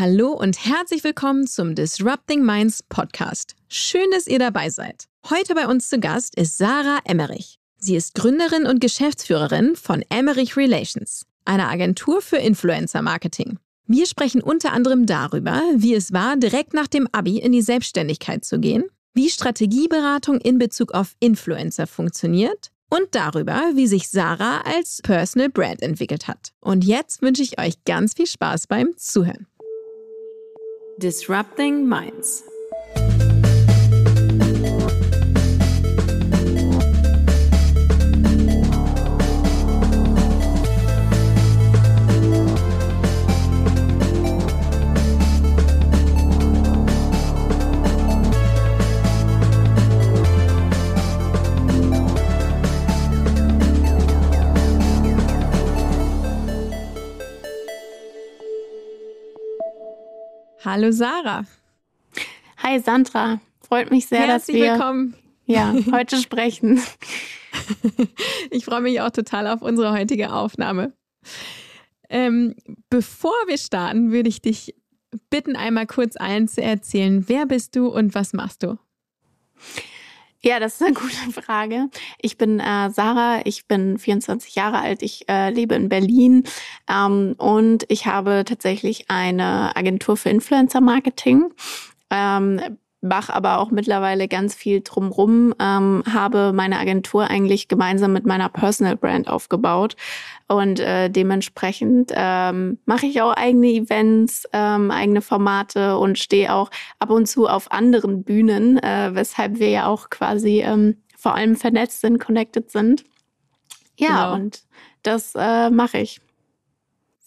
Hallo und herzlich willkommen zum Disrupting Minds Podcast. Schön, dass ihr dabei seid. Heute bei uns zu Gast ist Sarah Emmerich. Sie ist Gründerin und Geschäftsführerin von Emmerich Relations, einer Agentur für Influencer Marketing. Wir sprechen unter anderem darüber, wie es war, direkt nach dem Abi in die Selbstständigkeit zu gehen, wie Strategieberatung in Bezug auf Influencer funktioniert und darüber, wie sich Sarah als Personal Brand entwickelt hat. Und jetzt wünsche ich euch ganz viel Spaß beim Zuhören. Disrupting Minds. Hallo Sarah. Hi Sandra, freut mich sehr, Herzlich dass wir willkommen. ja heute sprechen. ich freue mich auch total auf unsere heutige Aufnahme. Ähm, bevor wir starten, würde ich dich bitten, einmal kurz allen zu erzählen, wer bist du und was machst du? Ja, das ist eine gute Frage. Ich bin äh, Sarah, ich bin 24 Jahre alt, ich äh, lebe in Berlin ähm, und ich habe tatsächlich eine Agentur für Influencer Marketing. Ähm, mache aber auch mittlerweile ganz viel drumrum, ähm, habe meine Agentur eigentlich gemeinsam mit meiner Personal Brand aufgebaut und äh, dementsprechend ähm, mache ich auch eigene Events, ähm, eigene Formate und stehe auch ab und zu auf anderen Bühnen, äh, weshalb wir ja auch quasi ähm, vor allem vernetzt sind, connected sind. Ja, genau. und das äh, mache ich.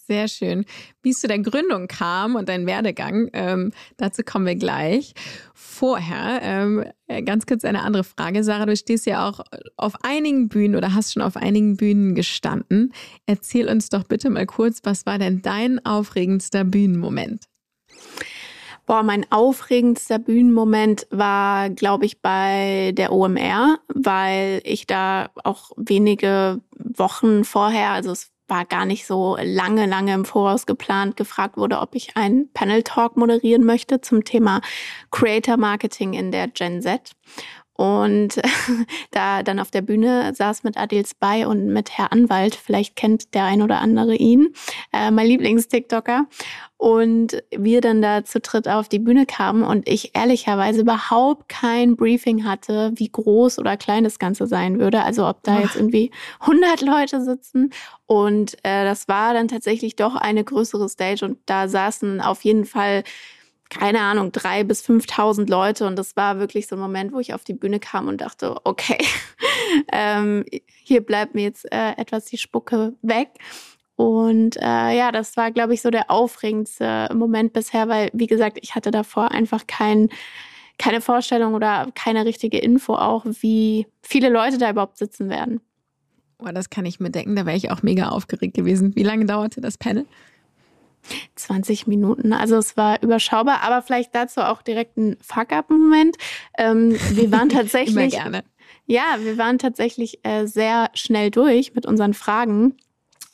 Sehr schön. Wie es zu der Gründung kam und dein Werdegang, ähm, dazu kommen wir gleich. Vorher ähm, äh, ganz kurz eine andere Frage. Sarah, du stehst ja auch auf einigen Bühnen oder hast schon auf einigen Bühnen gestanden. Erzähl uns doch bitte mal kurz, was war denn dein aufregendster Bühnenmoment? Boah, mein aufregendster Bühnenmoment war, glaube ich, bei der OMR, weil ich da auch wenige Wochen vorher, also es war gar nicht so lange, lange im Voraus geplant, gefragt wurde, ob ich einen Panel Talk moderieren möchte zum Thema Creator Marketing in der Gen Z. Und da dann auf der Bühne saß mit Adil Spy und mit Herr Anwalt, vielleicht kennt der ein oder andere ihn, äh, mein Lieblings-TikToker. Und wir dann da zu dritt auf die Bühne kamen und ich ehrlicherweise überhaupt kein Briefing hatte, wie groß oder klein das Ganze sein würde. Also ob da jetzt irgendwie 100 Leute sitzen. Und äh, das war dann tatsächlich doch eine größere Stage und da saßen auf jeden Fall keine Ahnung, drei bis 5.000 Leute. Und das war wirklich so ein Moment, wo ich auf die Bühne kam und dachte, okay, ähm, hier bleibt mir jetzt äh, etwas die Spucke weg. Und äh, ja, das war, glaube ich, so der aufregendste Moment bisher, weil, wie gesagt, ich hatte davor einfach kein, keine Vorstellung oder keine richtige Info auch, wie viele Leute da überhaupt sitzen werden. Boah, das kann ich mir denken, da wäre ich auch mega aufgeregt gewesen. Wie lange dauerte das Panel? 20 Minuten. Also es war überschaubar, aber vielleicht dazu auch direkt ein Fuck-up-Moment. Ähm, wir waren tatsächlich. Immer gerne. Ja, wir waren tatsächlich äh, sehr schnell durch mit unseren Fragen.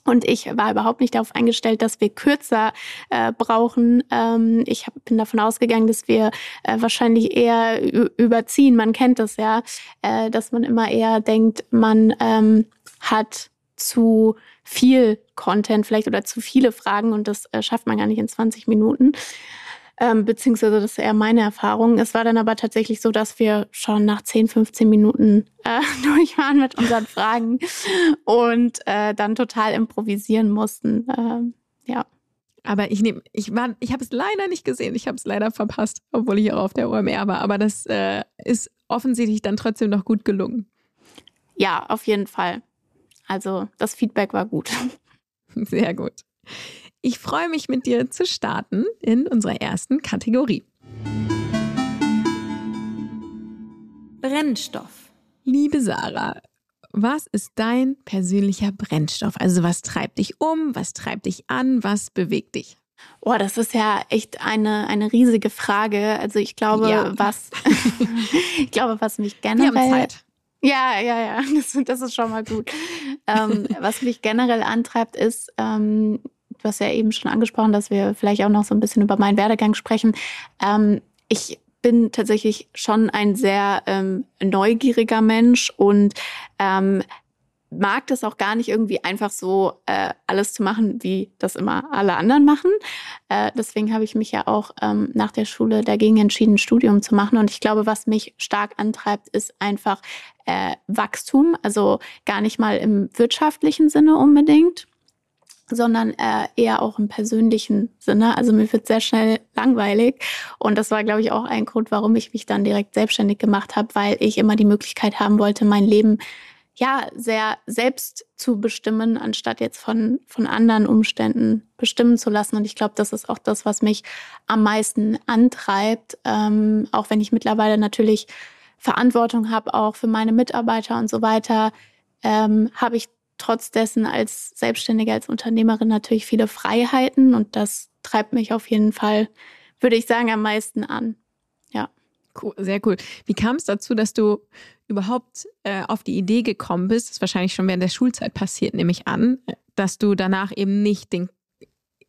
Und ich war überhaupt nicht darauf eingestellt, dass wir kürzer äh, brauchen. Ähm, ich hab, bin davon ausgegangen, dass wir äh, wahrscheinlich eher überziehen. Man kennt das ja, äh, dass man immer eher denkt, man ähm, hat zu viel Content vielleicht oder zu viele Fragen und das äh, schafft man gar nicht in 20 Minuten. Ähm, beziehungsweise das ist eher meine Erfahrung. Es war dann aber tatsächlich so, dass wir schon nach 10, 15 Minuten äh, durch waren mit unseren Fragen und äh, dann total improvisieren mussten. Ähm, ja. Aber ich nehme, ich war, ich habe es leider nicht gesehen. Ich habe es leider verpasst, obwohl ich auch auf der OMR war. Aber das äh, ist offensichtlich dann trotzdem noch gut gelungen. Ja, auf jeden Fall. Also das Feedback war gut. Sehr gut. Ich freue mich mit dir zu starten in unserer ersten Kategorie. Brennstoff. Liebe Sarah, was ist dein persönlicher Brennstoff? Also was treibt dich um, was treibt dich an, was bewegt dich? Oh, das ist ja echt eine, eine riesige Frage. Also ich glaube, ja. was ich glaube, was mich generell Wir haben Zeit. Ja, ja, ja, das, das ist schon mal gut. ähm, was mich generell antreibt, ist ähm, du hast ja eben schon angesprochen, dass wir vielleicht auch noch so ein bisschen über meinen Werdegang sprechen. Ähm, ich bin tatsächlich schon ein sehr ähm, neugieriger Mensch und ähm, mag das auch gar nicht irgendwie einfach so äh, alles zu machen, wie das immer alle anderen machen. Äh, deswegen habe ich mich ja auch ähm, nach der Schule dagegen entschieden, ein Studium zu machen. Und ich glaube, was mich stark antreibt, ist einfach äh, Wachstum. Also gar nicht mal im wirtschaftlichen Sinne unbedingt, sondern äh, eher auch im persönlichen Sinne. Also mir wird sehr schnell langweilig. Und das war, glaube ich, auch ein Grund, warum ich mich dann direkt selbstständig gemacht habe, weil ich immer die Möglichkeit haben wollte, mein Leben ja, sehr selbst zu bestimmen, anstatt jetzt von, von anderen Umständen bestimmen zu lassen. Und ich glaube, das ist auch das, was mich am meisten antreibt, ähm, auch wenn ich mittlerweile natürlich Verantwortung habe, auch für meine Mitarbeiter und so weiter, ähm, habe ich trotz dessen als Selbstständige, als Unternehmerin natürlich viele Freiheiten und das treibt mich auf jeden Fall, würde ich sagen, am meisten an. Cool, sehr cool. Wie kam es dazu, dass du überhaupt äh, auf die Idee gekommen bist, das ist wahrscheinlich schon während der Schulzeit passiert, nehme ich an, dass du danach eben nicht den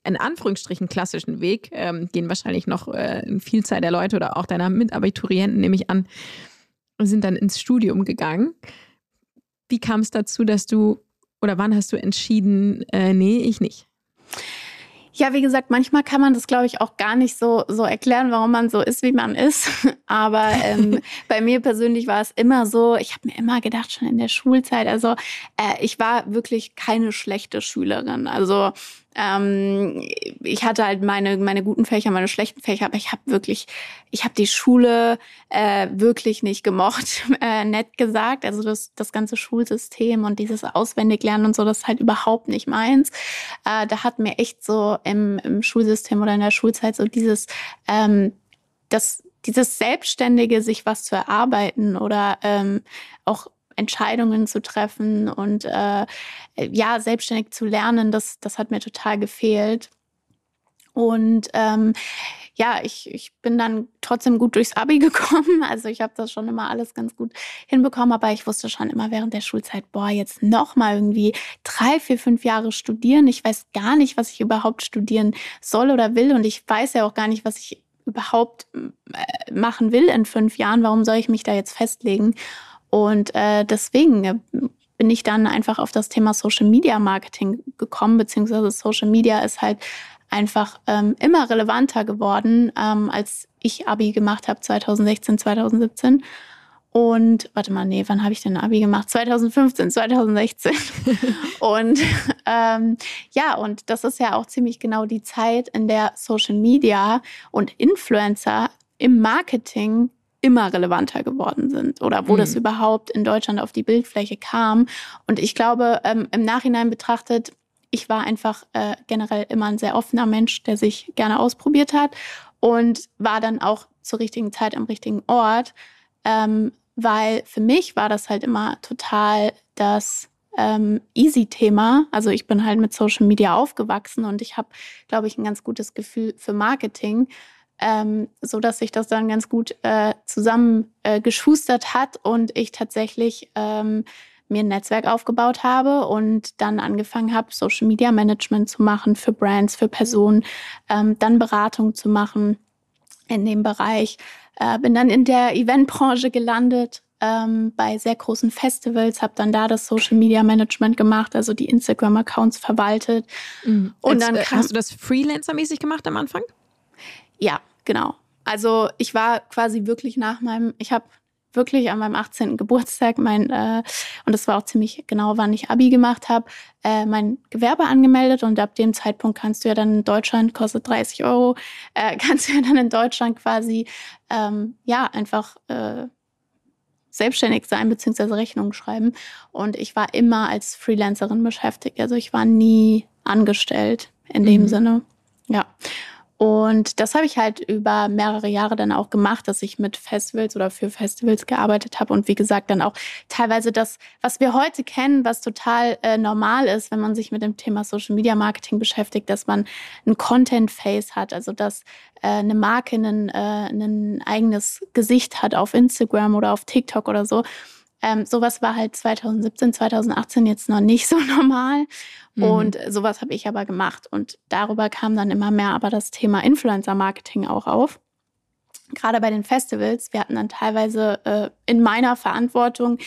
in Anführungsstrichen klassischen Weg, ähm, gehen wahrscheinlich noch äh, eine Vielzahl der Leute oder auch deiner Mitabiturienten, nehme ich an, sind dann ins Studium gegangen. Wie kam es dazu, dass du oder wann hast du entschieden, äh, nee, ich nicht? Ja, wie gesagt, manchmal kann man das, glaube ich, auch gar nicht so, so erklären, warum man so ist, wie man ist. Aber ähm, bei mir persönlich war es immer so, ich habe mir immer gedacht, schon in der Schulzeit, also äh, ich war wirklich keine schlechte Schülerin. Also ähm, ich hatte halt meine, meine guten Fächer, meine schlechten Fächer, aber ich habe wirklich, ich habe die Schule äh, wirklich nicht gemocht, äh, nett gesagt. Also das, das ganze Schulsystem und dieses Auswendiglernen und so, das ist halt überhaupt nicht meins. Äh, da hat mir echt so im, im Schulsystem oder in der Schulzeit so dieses, ähm, das, dieses Selbstständige, sich was zu erarbeiten oder ähm, auch Entscheidungen zu treffen und äh, ja, selbstständig zu lernen, das, das hat mir total gefehlt. Und ähm, ja, ich, ich bin dann trotzdem gut durchs Abi gekommen. Also ich habe das schon immer alles ganz gut hinbekommen, aber ich wusste schon immer während der Schulzeit, boah, jetzt noch mal irgendwie drei, vier, fünf Jahre studieren. Ich weiß gar nicht, was ich überhaupt studieren soll oder will und ich weiß ja auch gar nicht, was ich überhaupt äh, machen will in fünf Jahren. Warum soll ich mich da jetzt festlegen? Und äh, deswegen äh, bin ich dann einfach auf das Thema Social Media Marketing gekommen, beziehungsweise Social Media ist halt einfach ähm, immer relevanter geworden, ähm, als ich Abi gemacht habe, 2016, 2017. Und warte mal, nee, wann habe ich denn Abi gemacht? 2015, 2016. und ähm, ja, und das ist ja auch ziemlich genau die Zeit, in der Social Media und Influencer im Marketing immer relevanter geworden sind oder wo mhm. das überhaupt in Deutschland auf die Bildfläche kam. Und ich glaube, ähm, im Nachhinein betrachtet, ich war einfach äh, generell immer ein sehr offener Mensch, der sich gerne ausprobiert hat und war dann auch zur richtigen Zeit am richtigen Ort, ähm, weil für mich war das halt immer total das ähm, Easy-Thema. Also ich bin halt mit Social Media aufgewachsen und ich habe, glaube ich, ein ganz gutes Gefühl für Marketing ähm, so dass sich das dann ganz gut äh, zusammen äh, geschustert hat und ich tatsächlich ähm, mir ein Netzwerk aufgebaut habe und dann angefangen habe, Social Media Management zu machen für Brands, für Personen, ähm, dann Beratung zu machen in dem Bereich. Äh, bin dann in der Eventbranche gelandet, ähm, bei sehr großen Festivals, habe dann da das Social Media Management gemacht, also die Instagram-Accounts verwaltet. Mhm. Und dann äh, hast du das Freelancer-mäßig gemacht am Anfang? Ja, Genau. Also ich war quasi wirklich nach meinem, ich habe wirklich an meinem 18. Geburtstag mein, äh, und das war auch ziemlich genau, wann ich Abi gemacht habe, äh, mein Gewerbe angemeldet und ab dem Zeitpunkt kannst du ja dann in Deutschland, kostet 30 Euro, äh, kannst du ja dann in Deutschland quasi, ähm, ja, einfach äh, selbstständig sein beziehungsweise Rechnungen schreiben. Und ich war immer als Freelancerin beschäftigt. Also ich war nie angestellt in dem mhm. Sinne. Ja. Und das habe ich halt über mehrere Jahre dann auch gemacht, dass ich mit Festivals oder für Festivals gearbeitet habe und wie gesagt dann auch teilweise das, was wir heute kennen, was total äh, normal ist, wenn man sich mit dem Thema Social Media Marketing beschäftigt, dass man ein Content Face hat, also dass äh, eine Marke ein, äh, ein eigenes Gesicht hat auf Instagram oder auf TikTok oder so. Ähm, sowas war halt 2017, 2018 jetzt noch nicht so normal. Mhm. Und sowas habe ich aber gemacht. Und darüber kam dann immer mehr aber das Thema Influencer-Marketing auch auf. Gerade bei den Festivals, wir hatten dann teilweise äh, in meiner Verantwortung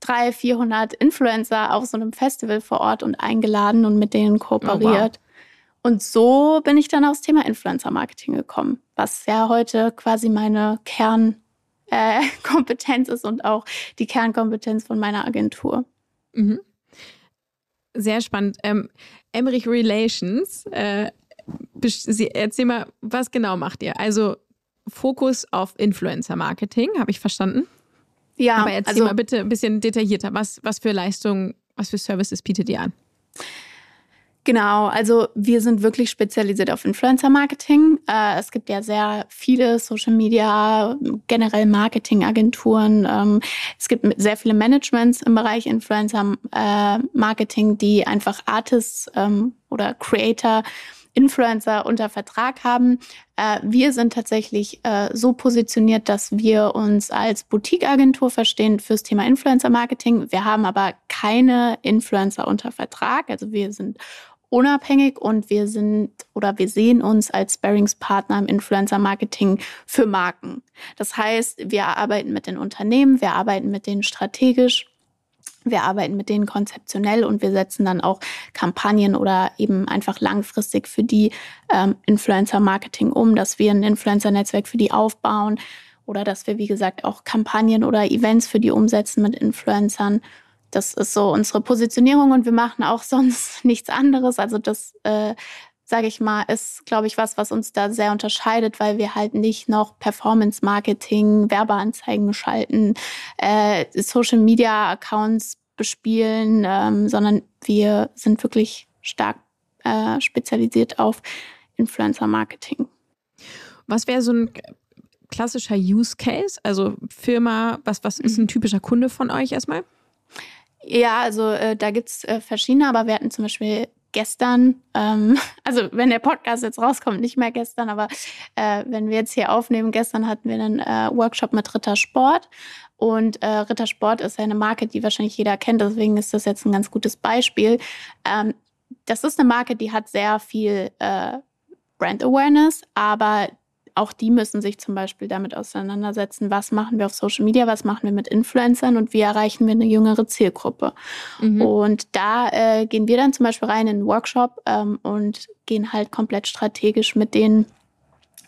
300, 400 Influencer auf so einem Festival vor Ort und eingeladen und mit denen kooperiert. Oh, wow. Und so bin ich dann aufs Thema Influencer-Marketing gekommen, was ja heute quasi meine Kernkompetenz äh, ist und auch die Kernkompetenz von meiner Agentur. Mhm. Sehr spannend. Ähm, Emmerich Relations, äh, erzähl mal, was genau macht ihr? Also Fokus auf Influencer-Marketing, habe ich verstanden? Ja. Aber erzähl also, mal bitte ein bisschen detaillierter. Was, was für Leistungen, was für Services bietet ihr an? Genau, also wir sind wirklich spezialisiert auf Influencer-Marketing. Äh, es gibt ja sehr viele Social Media, generell Marketingagenturen. Ähm, es gibt sehr viele Managements im Bereich Influencer-Marketing, die einfach Artists ähm, oder Creator Influencer unter Vertrag haben. Äh, wir sind tatsächlich äh, so positioniert, dass wir uns als Boutique-Agentur verstehen fürs Thema Influencer-Marketing. Wir haben aber keine Influencer unter Vertrag. Also wir sind unabhängig und wir sind oder wir sehen uns als Sparringspartner im Influencer-Marketing für Marken. Das heißt, wir arbeiten mit den Unternehmen, wir arbeiten mit denen strategisch wir arbeiten mit denen konzeptionell und wir setzen dann auch Kampagnen oder eben einfach langfristig für die ähm, Influencer-Marketing um, dass wir ein Influencer-Netzwerk für die aufbauen oder dass wir, wie gesagt, auch Kampagnen oder Events für die umsetzen mit Influencern. Das ist so unsere Positionierung und wir machen auch sonst nichts anderes. Also das äh, sage ich mal, ist, glaube ich, was, was uns da sehr unterscheidet, weil wir halt nicht noch Performance-Marketing, Werbeanzeigen schalten, äh, Social-Media-Accounts bespielen, ähm, sondern wir sind wirklich stark äh, spezialisiert auf Influencer-Marketing. Was wäre so ein klassischer Use Case? Also Firma, was, was ist ein typischer Kunde von euch erstmal? Ja, also äh, da gibt es äh, verschiedene, aber wir hatten zum Beispiel gestern, ähm, also wenn der Podcast jetzt rauskommt, nicht mehr gestern, aber äh, wenn wir jetzt hier aufnehmen, gestern hatten wir einen äh, Workshop mit Rittersport und äh, Rittersport ist eine Marke, die wahrscheinlich jeder kennt, deswegen ist das jetzt ein ganz gutes Beispiel. Ähm, das ist eine Marke, die hat sehr viel äh, Brand Awareness, aber auch die müssen sich zum Beispiel damit auseinandersetzen, was machen wir auf Social Media, was machen wir mit Influencern und wie erreichen wir eine jüngere Zielgruppe. Mhm. Und da äh, gehen wir dann zum Beispiel rein in einen Workshop ähm, und gehen halt komplett strategisch mit denen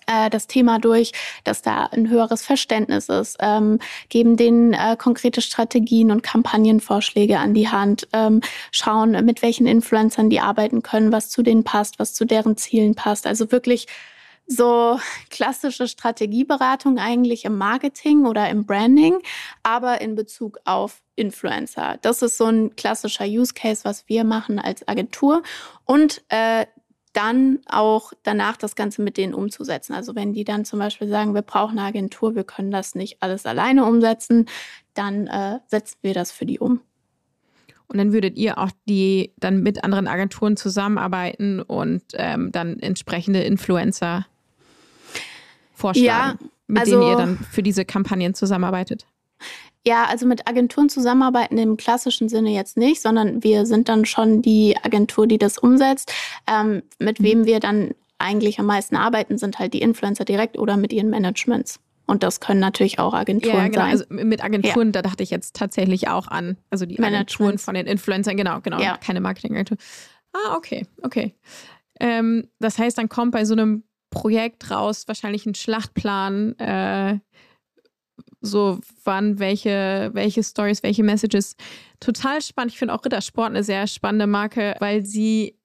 äh, das Thema durch, dass da ein höheres Verständnis ist, ähm, geben denen äh, konkrete Strategien und Kampagnenvorschläge an die Hand, ähm, schauen, mit welchen Influencern die arbeiten können, was zu denen passt, was zu deren Zielen passt. Also wirklich so klassische Strategieberatung eigentlich im Marketing oder im Branding, aber in Bezug auf Influencer. Das ist so ein klassischer Use Case, was wir machen als Agentur. Und äh, dann auch danach das Ganze mit denen umzusetzen. Also wenn die dann zum Beispiel sagen, wir brauchen eine Agentur, wir können das nicht alles alleine umsetzen, dann äh, setzen wir das für die um. Und dann würdet ihr auch die dann mit anderen Agenturen zusammenarbeiten und ähm, dann entsprechende Influencer vorschlagen, ja, mit also, denen ihr dann für diese Kampagnen zusammenarbeitet? Ja, also mit Agenturen zusammenarbeiten im klassischen Sinne jetzt nicht, sondern wir sind dann schon die Agentur, die das umsetzt. Ähm, mit mhm. wem wir dann eigentlich am meisten arbeiten, sind halt die Influencer direkt oder mit ihren Managements. Und das können natürlich auch Agenturen ja, genau. sein. Also mit Agenturen, ja. da dachte ich jetzt tatsächlich auch an. Also die Agenturen von den Influencern, genau, genau. Ja. Keine Marketingagentur. Ah, okay, okay. Ähm, das heißt, dann kommt bei so einem Projekt raus, wahrscheinlich ein Schlachtplan, äh, so wann welche, welche Stories, welche Messages. Total spannend. Ich finde auch Rittersport eine sehr spannende Marke, weil sie,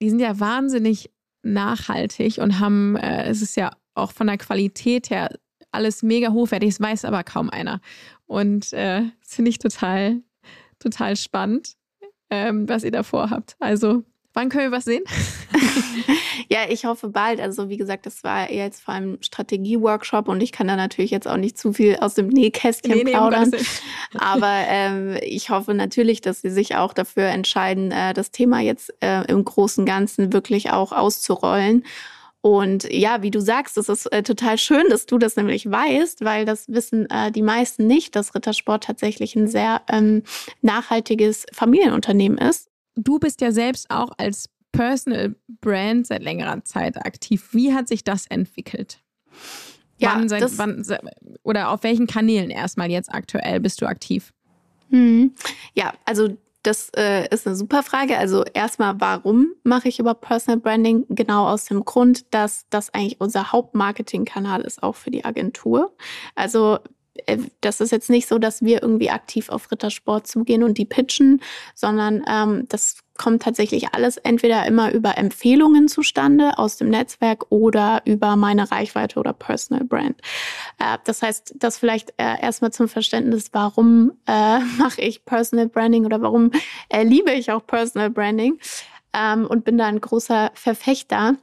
die sind ja wahnsinnig nachhaltig und haben, äh, es ist ja auch von der Qualität her alles mega hochwertig, das weiß aber kaum einer. Und äh, das finde ich total, total spannend, ähm, was ihr da vorhabt. Also Wann können wir was sehen? ja, ich hoffe bald. Also wie gesagt, das war jetzt vor allem Strategie-Workshop und ich kann da natürlich jetzt auch nicht zu viel aus dem Nähkästchen nee, plaudern. Nee, Aber ähm, ich hoffe natürlich, dass sie sich auch dafür entscheiden, äh, das Thema jetzt äh, im Großen und Ganzen wirklich auch auszurollen. Und ja, wie du sagst, es ist äh, total schön, dass du das nämlich weißt, weil das wissen äh, die meisten nicht, dass Rittersport tatsächlich ein sehr ähm, nachhaltiges Familienunternehmen ist. Du bist ja selbst auch als Personal Brand seit längerer Zeit aktiv. Wie hat sich das entwickelt? Ja, wann, seit, wann, oder auf welchen Kanälen erstmal jetzt aktuell bist du aktiv? Hm. Ja, also das äh, ist eine super Frage. Also erstmal, warum mache ich über Personal Branding? Genau aus dem Grund, dass das eigentlich unser Hauptmarketingkanal ist, auch für die Agentur. Also das ist jetzt nicht so, dass wir irgendwie aktiv auf Rittersport zugehen und die pitchen, sondern ähm, das kommt tatsächlich alles entweder immer über Empfehlungen zustande aus dem Netzwerk oder über meine Reichweite oder Personal Brand. Äh, das heißt, das vielleicht äh, erstmal zum Verständnis, warum äh, mache ich Personal Branding oder warum äh, liebe ich auch Personal Branding ähm, und bin da ein großer Verfechter.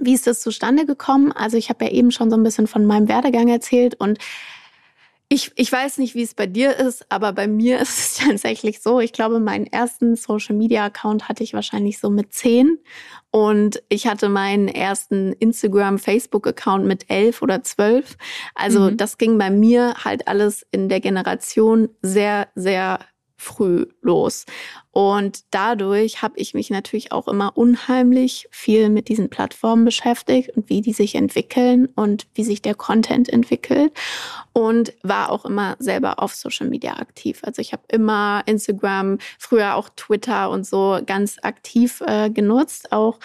Wie ist das zustande gekommen? Also ich habe ja eben schon so ein bisschen von meinem Werdegang erzählt und ich, ich weiß nicht, wie es bei dir ist, aber bei mir ist es tatsächlich so. Ich glaube, meinen ersten Social Media Account hatte ich wahrscheinlich so mit zehn. Und ich hatte meinen ersten Instagram, Facebook Account mit elf oder zwölf. Also mhm. das ging bei mir halt alles in der Generation sehr, sehr früh los. Und dadurch habe ich mich natürlich auch immer unheimlich viel mit diesen Plattformen beschäftigt und wie die sich entwickeln und wie sich der Content entwickelt und war auch immer selber auf Social Media aktiv. Also ich habe immer Instagram, früher auch Twitter und so ganz aktiv äh, genutzt, auch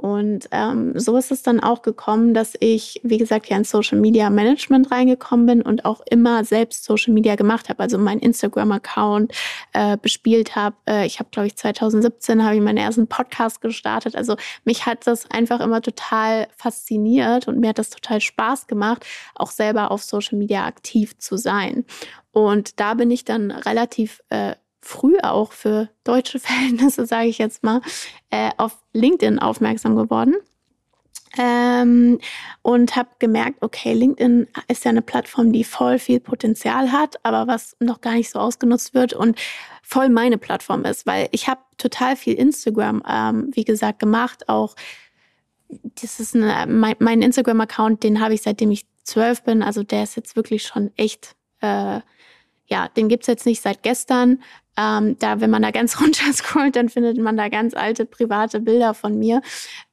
und ähm, so ist es dann auch gekommen, dass ich, wie gesagt, ja in Social Media Management reingekommen bin und auch immer selbst Social Media gemacht habe, also meinen Instagram-Account äh, bespielt habe. Äh, ich habe, glaube ich, 2017 habe ich meinen ersten Podcast gestartet. Also mich hat das einfach immer total fasziniert und mir hat das total Spaß gemacht, auch selber auf Social Media aktiv zu sein. Und da bin ich dann relativ äh, früh auch für deutsche Verhältnisse, sage ich jetzt mal, äh, auf LinkedIn aufmerksam geworden. Ähm, und habe gemerkt, okay, LinkedIn ist ja eine Plattform, die voll viel Potenzial hat, aber was noch gar nicht so ausgenutzt wird und voll meine Plattform ist, weil ich habe total viel Instagram, ähm, wie gesagt, gemacht. Auch das ist eine, mein, mein Instagram-Account, den habe ich seitdem ich zwölf bin. Also der ist jetzt wirklich schon echt, äh, ja, den gibt's jetzt nicht seit gestern, ähm, da, wenn man da ganz runter scrollt, dann findet man da ganz alte private Bilder von mir.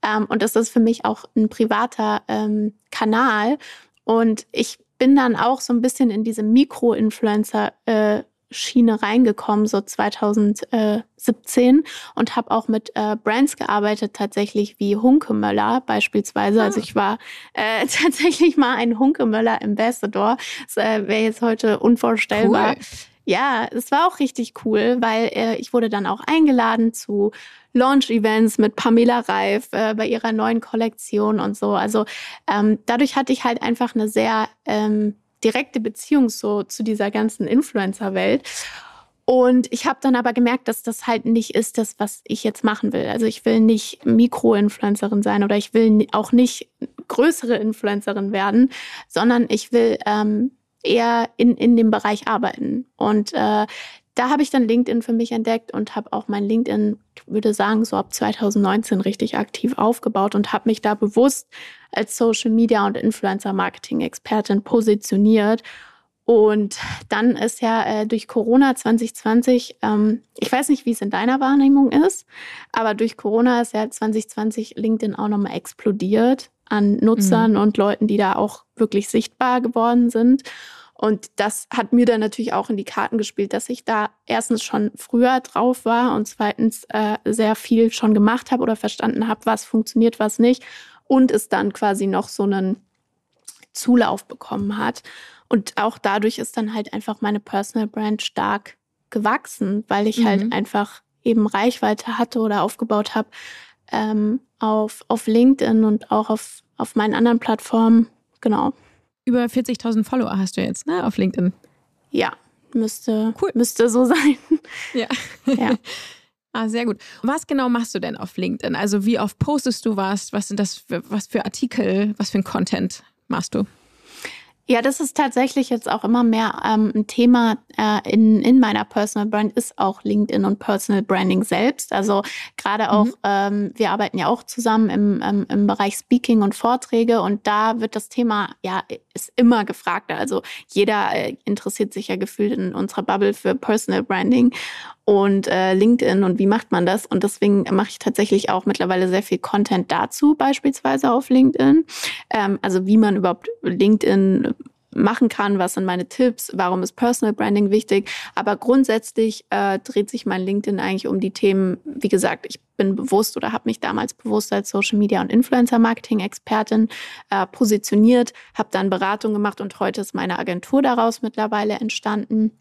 Ähm, und das ist für mich auch ein privater ähm, Kanal. Und ich bin dann auch so ein bisschen in diese Mikro-Influencer- äh, Schiene reingekommen, so 2017 und habe auch mit äh, Brands gearbeitet, tatsächlich wie Hunkemöller beispielsweise. Also ah. Also ich war äh, tatsächlich mal ein Hunkemöller Ambassador. Das äh, wäre jetzt heute unvorstellbar. Cool. Ja, es war auch richtig cool, weil äh, ich wurde dann auch eingeladen zu Launch-Events mit Pamela Reif äh, bei ihrer neuen Kollektion und so. Also ähm, dadurch hatte ich halt einfach eine sehr ähm, direkte Beziehung so zu dieser ganzen Influencer-Welt. Und ich habe dann aber gemerkt, dass das halt nicht ist das, was ich jetzt machen will. Also ich will nicht Mikro-Influencerin sein oder ich will auch nicht größere Influencerin werden, sondern ich will ähm, eher in, in dem Bereich arbeiten. Und äh, da habe ich dann LinkedIn für mich entdeckt und habe auch mein LinkedIn, würde sagen, so ab 2019 richtig aktiv aufgebaut und habe mich da bewusst als Social Media und Influencer Marketing Expertin positioniert. Und dann ist ja äh, durch Corona 2020, ähm, ich weiß nicht, wie es in deiner Wahrnehmung ist, aber durch Corona ist ja 2020 LinkedIn auch nochmal explodiert an Nutzern mhm. und Leuten, die da auch wirklich sichtbar geworden sind. Und das hat mir dann natürlich auch in die Karten gespielt, dass ich da erstens schon früher drauf war und zweitens äh, sehr viel schon gemacht habe oder verstanden habe, was funktioniert, was nicht. Und es dann quasi noch so einen Zulauf bekommen hat. Und auch dadurch ist dann halt einfach meine Personal Brand stark gewachsen, weil ich halt mhm. halt einfach eben Reichweite hatte oder aufgebaut habe, ähm, auf, auf LinkedIn und auch auf, auf meinen anderen Plattformen. Genau. Über 40.000 Follower hast du jetzt, ne, auf LinkedIn? Ja, müsste, cool. müsste so sein. Ja. ja. Ah, sehr gut. Was genau machst du denn auf LinkedIn? Also wie oft postest du was? Was sind das für, was für Artikel, was für ein Content machst du? Ja, das ist tatsächlich jetzt auch immer mehr ähm, ein Thema äh, in, in meiner Personal Brand, ist auch LinkedIn und Personal Branding selbst. Also gerade auch, mhm. ähm, wir arbeiten ja auch zusammen im, im, im Bereich Speaking und Vorträge und da wird das Thema, ja, ist immer gefragt. Also jeder äh, interessiert sich ja gefühlt in unserer Bubble für Personal Branding und äh, LinkedIn und wie macht man das? Und deswegen mache ich tatsächlich auch mittlerweile sehr viel Content dazu, beispielsweise auf LinkedIn. Ähm, also wie man überhaupt LinkedIn machen kann, was sind meine Tipps, warum ist Personal Branding wichtig. Aber grundsätzlich äh, dreht sich mein LinkedIn eigentlich um die Themen, wie gesagt, ich bin bewusst oder habe mich damals bewusst als Social Media und Influencer Marketing Expertin äh, positioniert, habe dann Beratung gemacht und heute ist meine Agentur daraus mittlerweile entstanden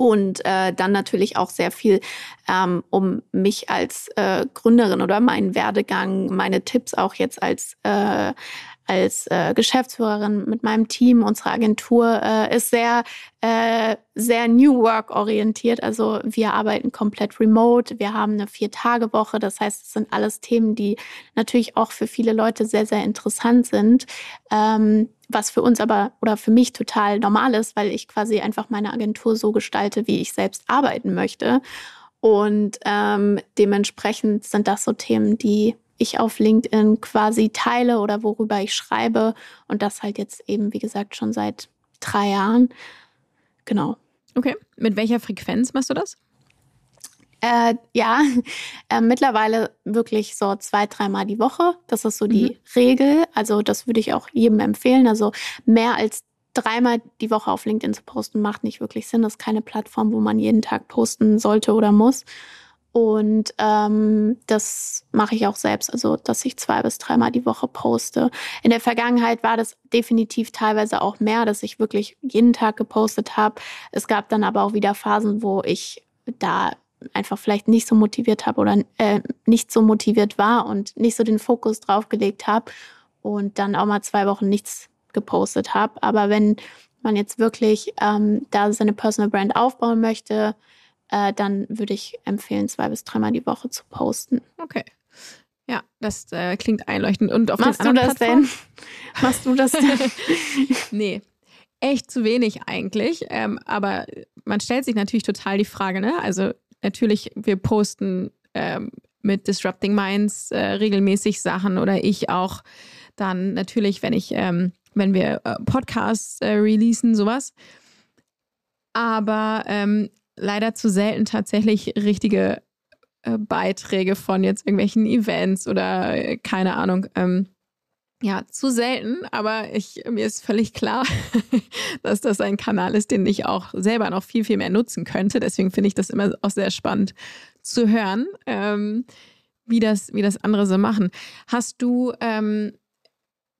und äh, dann natürlich auch sehr viel ähm, um mich als äh, Gründerin oder meinen Werdegang, meine Tipps auch jetzt als äh, als äh, Geschäftsführerin mit meinem Team, unsere Agentur äh, ist sehr, äh, sehr New Work orientiert. Also wir arbeiten komplett remote. Wir haben eine Vier-Tage-Woche. Das heißt, es sind alles Themen, die natürlich auch für viele Leute sehr, sehr interessant sind. Ähm, was für uns aber oder für mich total normal ist, weil ich quasi einfach meine Agentur so gestalte, wie ich selbst arbeiten möchte. Und ähm, dementsprechend sind das so Themen, die ich auf LinkedIn quasi teile oder worüber ich schreibe. Und das halt jetzt eben, wie gesagt, schon seit drei Jahren. Genau. Okay. Mit welcher Frequenz machst du das? Äh, ja, äh, mittlerweile wirklich so zwei, dreimal die Woche. Das ist so die mhm. Regel. Also das würde ich auch jedem empfehlen. Also mehr als dreimal die Woche auf LinkedIn zu posten macht nicht wirklich Sinn. Das ist keine Plattform, wo man jeden Tag posten sollte oder muss. Und ähm, das mache ich auch selbst, also dass ich zwei bis dreimal die Woche poste. In der Vergangenheit war das definitiv teilweise auch mehr, dass ich wirklich jeden Tag gepostet habe. Es gab dann aber auch wieder Phasen, wo ich da einfach vielleicht nicht so motiviert habe oder äh, nicht so motiviert war und nicht so den Fokus drauf gelegt habe und dann auch mal zwei Wochen nichts gepostet habe. Aber wenn man jetzt wirklich ähm, da seine Personal Brand aufbauen möchte, äh, dann würde ich empfehlen, zwei bis dreimal die Woche zu posten. Okay. Ja, das äh, klingt einleuchtend. Und auf Machst du das Plattformen? denn? Machst du das denn? nee, echt zu wenig eigentlich. Ähm, aber man stellt sich natürlich total die Frage, ne? Also natürlich, wir posten ähm, mit Disrupting Minds äh, regelmäßig Sachen oder ich auch dann natürlich, wenn ich, ähm, wenn wir äh, Podcasts äh, releasen, sowas. Aber ähm, leider zu selten tatsächlich richtige äh, Beiträge von jetzt irgendwelchen Events oder äh, keine Ahnung. Ähm, ja, zu selten, aber ich, mir ist völlig klar, dass das ein Kanal ist, den ich auch selber noch viel, viel mehr nutzen könnte. Deswegen finde ich das immer auch sehr spannend zu hören, ähm, wie, das, wie das andere so machen. Hast du ähm,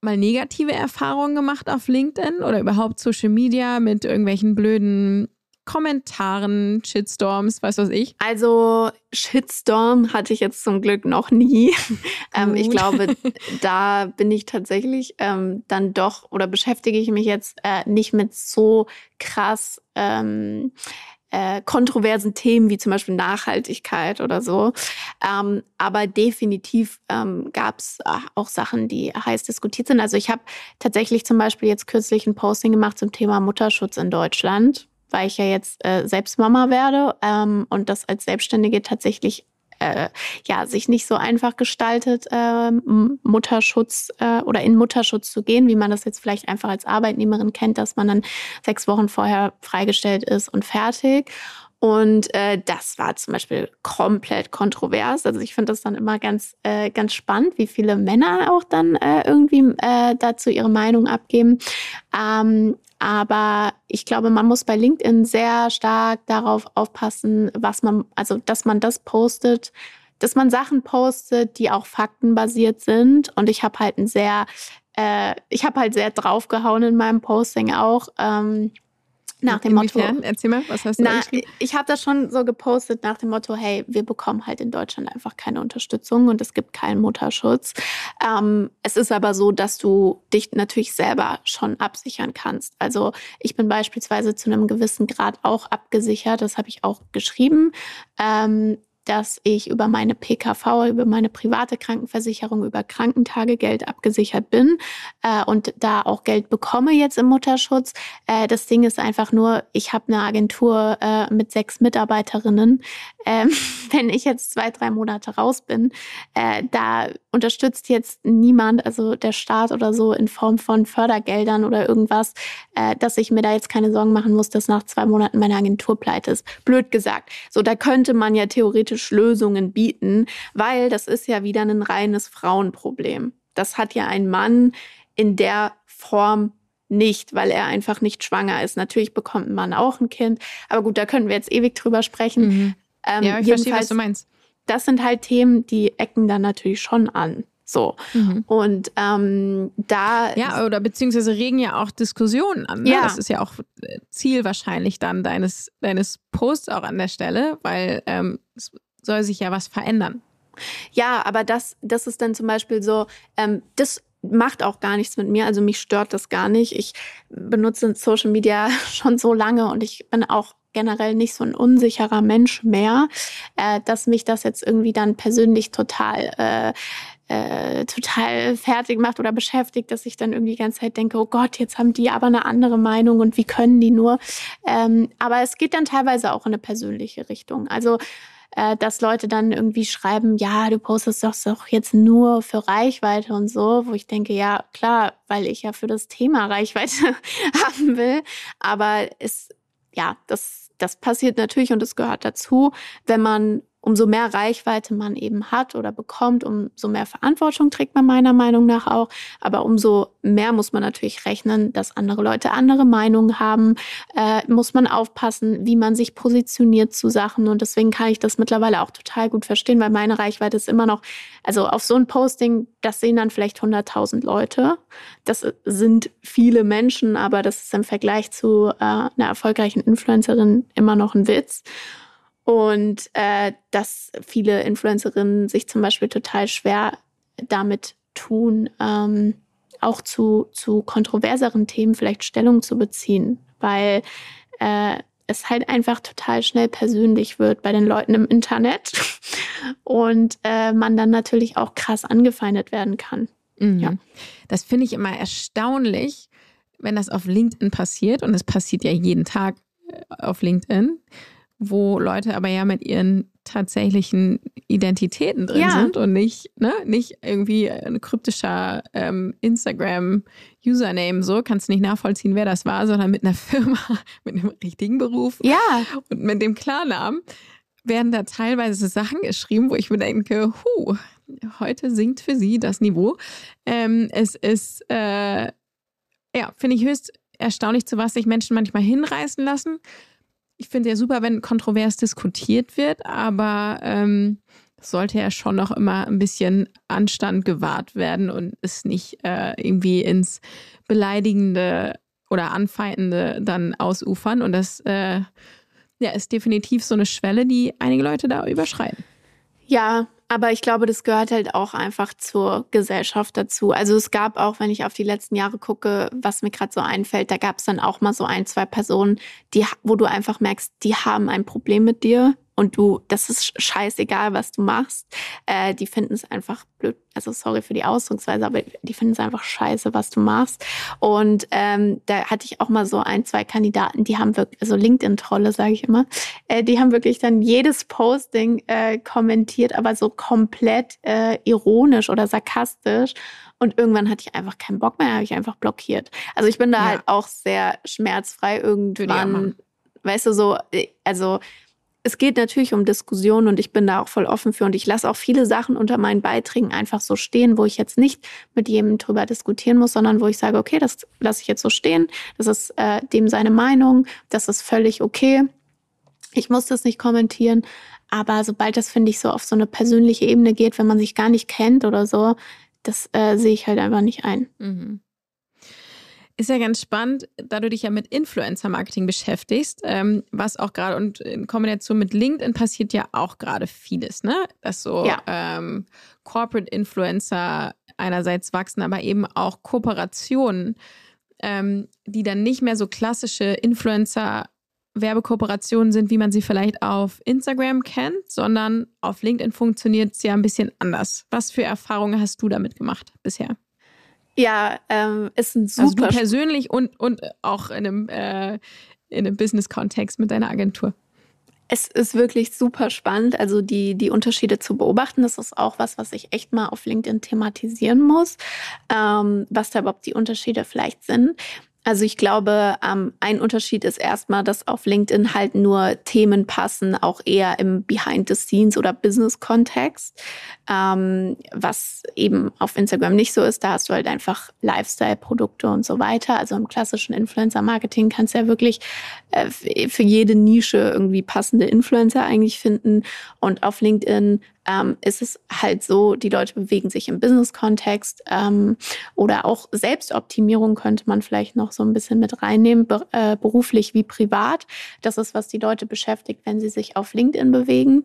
mal negative Erfahrungen gemacht auf LinkedIn oder überhaupt Social Media mit irgendwelchen blöden Kommentaren, Shitstorms, was weiß ich? Also Shitstorm hatte ich jetzt zum Glück noch nie. ähm, ich glaube, da bin ich tatsächlich ähm, dann doch oder beschäftige ich mich jetzt äh, nicht mit so krass ähm, äh, kontroversen Themen wie zum Beispiel Nachhaltigkeit oder so. Ähm, aber definitiv ähm, gab es äh, auch Sachen, die heiß diskutiert sind. Also ich habe tatsächlich zum Beispiel jetzt kürzlich ein Posting gemacht zum Thema Mutterschutz in Deutschland weil ich ja jetzt äh, selbst Mama werde ähm, und das als Selbstständige tatsächlich äh, ja sich nicht so einfach gestaltet, äh, Mutterschutz äh, oder in Mutterschutz zu gehen, wie man das jetzt vielleicht einfach als Arbeitnehmerin kennt, dass man dann sechs Wochen vorher freigestellt ist und fertig. Und äh, das war zum Beispiel komplett kontrovers. Also ich finde das dann immer ganz, äh, ganz spannend, wie viele Männer auch dann äh, irgendwie dazu ihre Meinung abgeben. Ähm, aber ich glaube, man muss bei LinkedIn sehr stark darauf aufpassen, was man, also dass man das postet, dass man Sachen postet, die auch faktenbasiert sind. Und ich habe halt ein sehr, äh, ich habe halt sehr draufgehauen in meinem Posting auch. Ähm, nach dem Inwiefern? Motto. Erzähl mal, was hast du na, Ich habe das schon so gepostet nach dem Motto, hey, wir bekommen halt in Deutschland einfach keine Unterstützung und es gibt keinen Mutterschutz. Ähm, es ist aber so, dass du dich natürlich selber schon absichern kannst. Also ich bin beispielsweise zu einem gewissen Grad auch abgesichert, das habe ich auch geschrieben. Ähm, dass ich über meine PKV, über meine private Krankenversicherung, über Krankentagegeld abgesichert bin äh, und da auch Geld bekomme jetzt im Mutterschutz. Äh, das Ding ist einfach nur, ich habe eine Agentur äh, mit sechs Mitarbeiterinnen. Ähm, wenn ich jetzt zwei, drei Monate raus bin, äh, da unterstützt jetzt niemand, also der Staat oder so in Form von Fördergeldern oder irgendwas, äh, dass ich mir da jetzt keine Sorgen machen muss, dass nach zwei Monaten meine Agentur pleite ist. Blöd gesagt. So, da könnte man ja theoretisch Lösungen bieten, weil das ist ja wieder ein reines Frauenproblem. Das hat ja ein Mann in der Form nicht, weil er einfach nicht schwanger ist. Natürlich bekommt ein Mann auch ein Kind, aber gut, da können wir jetzt ewig drüber sprechen. Mhm. Ähm, ja, ich verstehe, was du meinst. Das sind halt Themen, die ecken dann natürlich schon an. So. Mhm. Und ähm, da. Ja, oder beziehungsweise regen ja auch Diskussionen an. Ne? Ja. Das ist ja auch äh, Ziel wahrscheinlich dann deines, deines Posts auch an der Stelle, weil ähm, es soll sich ja was verändern. Ja, aber das, das ist dann zum Beispiel so, ähm, das macht auch gar nichts mit mir. Also mich stört das gar nicht. Ich benutze Social Media schon so lange und ich bin auch generell nicht so ein unsicherer Mensch mehr, äh, dass mich das jetzt irgendwie dann persönlich total äh, äh, total fertig macht oder beschäftigt, dass ich dann irgendwie die ganze Zeit denke, oh Gott, jetzt haben die aber eine andere Meinung und wie können die nur. Ähm, aber es geht dann teilweise auch in eine persönliche Richtung. Also äh, dass Leute dann irgendwie schreiben, ja, du postest doch, doch jetzt nur für Reichweite und so, wo ich denke, ja, klar, weil ich ja für das Thema Reichweite haben will. Aber es, ja, das, das passiert natürlich und es gehört dazu, wenn man umso mehr Reichweite man eben hat oder bekommt, umso mehr Verantwortung trägt man meiner Meinung nach auch. Aber umso mehr muss man natürlich rechnen, dass andere Leute andere Meinungen haben. Äh, muss man aufpassen, wie man sich positioniert zu Sachen. Und deswegen kann ich das mittlerweile auch total gut verstehen, weil meine Reichweite ist immer noch, also auf so ein Posting, das sehen dann vielleicht 100.000 Leute. Das sind viele Menschen, aber das ist im Vergleich zu äh, einer erfolgreichen Influencerin immer noch ein Witz. Und äh, dass viele Influencerinnen sich zum Beispiel total schwer damit tun, ähm, auch zu, zu kontroverseren Themen vielleicht Stellung zu beziehen, weil äh, es halt einfach total schnell persönlich wird bei den Leuten im Internet und äh, man dann natürlich auch krass angefeindet werden kann. Mhm. Ja. Das finde ich immer erstaunlich, wenn das auf LinkedIn passiert und es passiert ja jeden Tag äh, auf LinkedIn wo Leute aber ja mit ihren tatsächlichen Identitäten drin ja. sind und nicht, ne, nicht irgendwie ein kryptischer ähm, Instagram-Username, so kannst du nicht nachvollziehen, wer das war, sondern mit einer Firma, mit einem richtigen Beruf ja. und mit dem Klarnamen werden da teilweise Sachen geschrieben, wo ich mir denke, hu, heute sinkt für sie das Niveau. Ähm, es ist, äh, ja, finde ich höchst erstaunlich, zu was sich Menschen manchmal hinreißen lassen ich finde ja super, wenn kontrovers diskutiert wird, aber ähm, sollte ja schon noch immer ein bisschen Anstand gewahrt werden und es nicht äh, irgendwie ins Beleidigende oder Anfeindende dann ausufern. Und das äh, ja, ist definitiv so eine Schwelle, die einige Leute da überschreiten. Ja, aber ich glaube, das gehört halt auch einfach zur Gesellschaft dazu. Also es gab auch, wenn ich auf die letzten Jahre gucke, was mir gerade so einfällt, da gab es dann auch mal so ein, zwei Personen, die, wo du einfach merkst, die haben ein Problem mit dir und du, das ist scheißegal, was du machst. Äh, die finden es einfach blöd. Also sorry für die Ausdrucksweise, aber die finden es einfach scheiße, was du machst. Und ähm, da hatte ich auch mal so ein, zwei Kandidaten, die haben wirklich, also LinkedIn-Trolle, sage ich immer, äh, die haben wirklich dann jedes Posting äh, kommentiert, aber so komplett äh, ironisch oder sarkastisch. Und irgendwann hatte ich einfach keinen Bock mehr, habe ich einfach blockiert. Also ich bin da ja. halt auch sehr schmerzfrei irgendwann. Weißt du, so, äh, also es geht natürlich um Diskussionen und ich bin da auch voll offen für und ich lasse auch viele Sachen unter meinen Beiträgen einfach so stehen, wo ich jetzt nicht mit jedem drüber diskutieren muss, sondern wo ich sage, okay, das lasse ich jetzt so stehen, das ist äh, dem seine Meinung, das ist völlig okay. Ich muss das nicht kommentieren, aber sobald das, finde ich, so auf so eine persönliche Ebene geht, wenn man sich gar nicht kennt oder so, das äh, sehe ich halt einfach nicht ein. Mhm. Ist ja ganz spannend, da du dich ja mit Influencer-Marketing beschäftigst, ähm, was auch gerade und in Kombination mit LinkedIn passiert ja auch gerade vieles, ne? Dass so ja. ähm, Corporate Influencer einerseits wachsen, aber eben auch Kooperationen, ähm, die dann nicht mehr so klassische Influencer Werbekooperationen sind, wie man sie vielleicht auf Instagram kennt, sondern auf LinkedIn funktioniert es ja ein bisschen anders. Was für Erfahrungen hast du damit gemacht bisher? Ja, ähm, ist ein super. Also du persönlich und, und auch in einem, äh, in einem Business-Kontext mit deiner Agentur. Es ist wirklich super spannend, also die, die Unterschiede zu beobachten. Das ist auch was, was ich echt mal auf LinkedIn thematisieren muss, ähm, was da überhaupt die Unterschiede vielleicht sind. Also ich glaube, ähm, ein Unterschied ist erstmal, dass auf LinkedIn halt nur Themen passen, auch eher im Behind-the-Scenes oder Business-Kontext, ähm, was eben auf Instagram nicht so ist. Da hast du halt einfach Lifestyle-Produkte und so weiter. Also im klassischen Influencer-Marketing kannst du ja wirklich äh, für jede Nische irgendwie passende Influencer eigentlich finden. Und auf LinkedIn ähm, ist es halt so, die Leute bewegen sich im Business-Kontext ähm, oder auch Selbstoptimierung könnte man vielleicht noch so ein bisschen mit reinnehmen, be äh, beruflich wie privat. Das ist, was die Leute beschäftigt, wenn sie sich auf LinkedIn bewegen.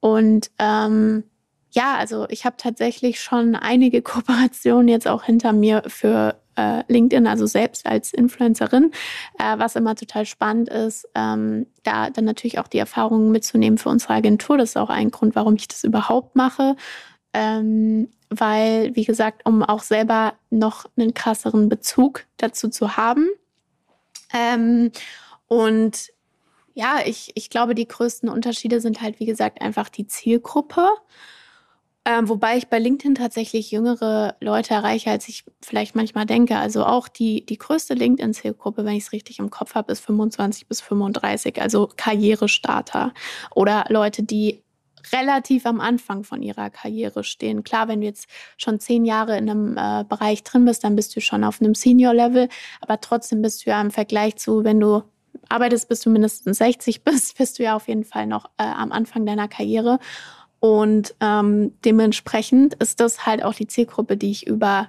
Und ähm, ja, also ich habe tatsächlich schon einige Kooperationen jetzt auch hinter mir für äh, LinkedIn, also selbst als Influencerin, äh, was immer total spannend ist, ähm, da dann natürlich auch die Erfahrungen mitzunehmen für unsere Agentur. Das ist auch ein Grund, warum ich das überhaupt mache. Ähm, weil, wie gesagt, um auch selber noch einen krasseren Bezug dazu zu haben. Ähm, und ja, ich, ich glaube, die größten Unterschiede sind halt, wie gesagt, einfach die Zielgruppe. Ähm, wobei ich bei LinkedIn tatsächlich jüngere Leute erreiche, als ich vielleicht manchmal denke. Also auch die, die größte LinkedIn-Zielgruppe, wenn ich es richtig im Kopf habe, ist 25 bis 35, also Karrierestarter oder Leute, die relativ am Anfang von ihrer Karriere stehen. Klar, wenn du jetzt schon zehn Jahre in einem äh, Bereich drin bist, dann bist du schon auf einem Senior-Level, aber trotzdem bist du ja im Vergleich zu, wenn du arbeitest, bis du mindestens 60 bist, bist du ja auf jeden Fall noch äh, am Anfang deiner Karriere. Und ähm, dementsprechend ist das halt auch die Zielgruppe, die ich über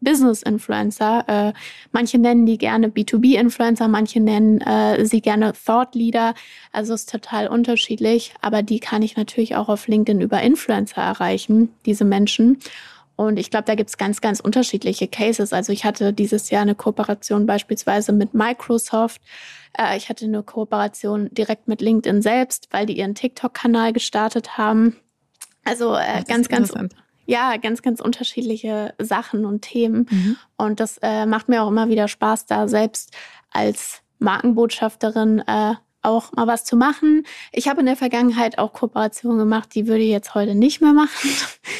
Business-Influencer, äh, manche nennen die gerne B2B-Influencer, manche nennen äh, sie gerne Thought Leader. Also ist total unterschiedlich, aber die kann ich natürlich auch auf LinkedIn über Influencer erreichen, diese Menschen. Und ich glaube, da gibt's ganz, ganz unterschiedliche Cases. Also ich hatte dieses Jahr eine Kooperation beispielsweise mit Microsoft. Äh, ich hatte eine Kooperation direkt mit LinkedIn selbst, weil die ihren TikTok-Kanal gestartet haben. Also äh, ganz, ganz, ja, ganz, ganz unterschiedliche Sachen und Themen. Mhm. Und das äh, macht mir auch immer wieder Spaß, da selbst als Markenbotschafterin äh, auch mal was zu machen. Ich habe in der Vergangenheit auch Kooperationen gemacht, die würde ich jetzt heute nicht mehr machen.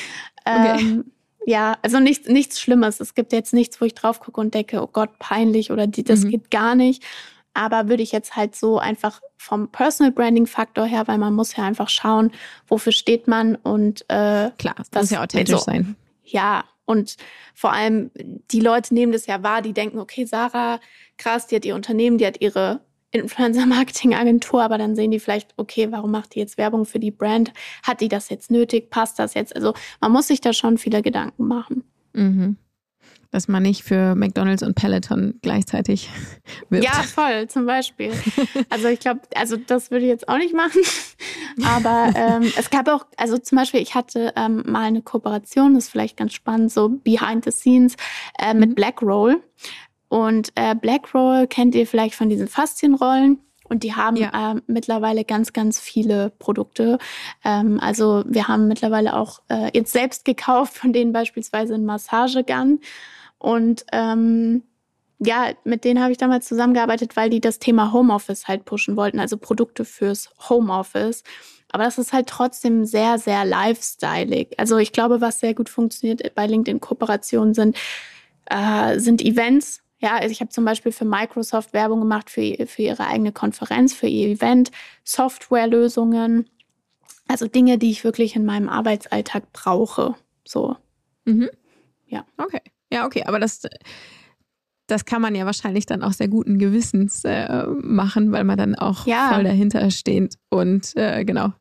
okay. ähm, ja, also nichts, nichts Schlimmes. Es gibt jetzt nichts, wo ich drauf gucke und denke, oh Gott, peinlich oder die, das mhm. geht gar nicht. Aber würde ich jetzt halt so einfach vom Personal Branding Faktor her, weil man muss ja einfach schauen, wofür steht man und äh, klar, das muss ja authentisch so, sein. Ja, und vor allem die Leute nehmen das ja wahr, die denken, okay, Sarah, krass, die hat ihr Unternehmen, die hat ihre Influencer-Marketing-Agentur, aber dann sehen die vielleicht, okay, warum macht die jetzt Werbung für die Brand? Hat die das jetzt nötig? Passt das jetzt? Also man muss sich da schon viele Gedanken machen. Mhm dass man nicht für McDonalds und Peloton gleichzeitig wirbt. Ja, voll, zum Beispiel. Also ich glaube, also das würde ich jetzt auch nicht machen. Aber ähm, es gab auch, also zum Beispiel, ich hatte ähm, mal eine Kooperation, das ist vielleicht ganz spannend, so behind the scenes äh, mit mhm. Blackroll. Und äh, Blackroll kennt ihr vielleicht von diesen Faszienrollen. Und die haben ja. äh, mittlerweile ganz, ganz viele Produkte. Ähm, also wir haben mittlerweile auch äh, jetzt selbst gekauft, von denen beispielsweise ein Massagegun. Und ähm, ja, mit denen habe ich damals zusammengearbeitet, weil die das Thema Homeoffice halt pushen wollten, also Produkte fürs Homeoffice. Aber das ist halt trotzdem sehr, sehr lifestyleig. Also ich glaube, was sehr gut funktioniert bei LinkedIn-Kooperationen sind, äh, sind Events. Ja, also ich habe zum Beispiel für Microsoft Werbung gemacht für, für ihre eigene Konferenz, für ihr Event, Softwarelösungen. Also Dinge, die ich wirklich in meinem Arbeitsalltag brauche. So. Mhm. Ja. Okay. Ja, okay, aber das, das kann man ja wahrscheinlich dann auch sehr guten Gewissens äh, machen, weil man dann auch ja. voll dahinter steht und äh, genau.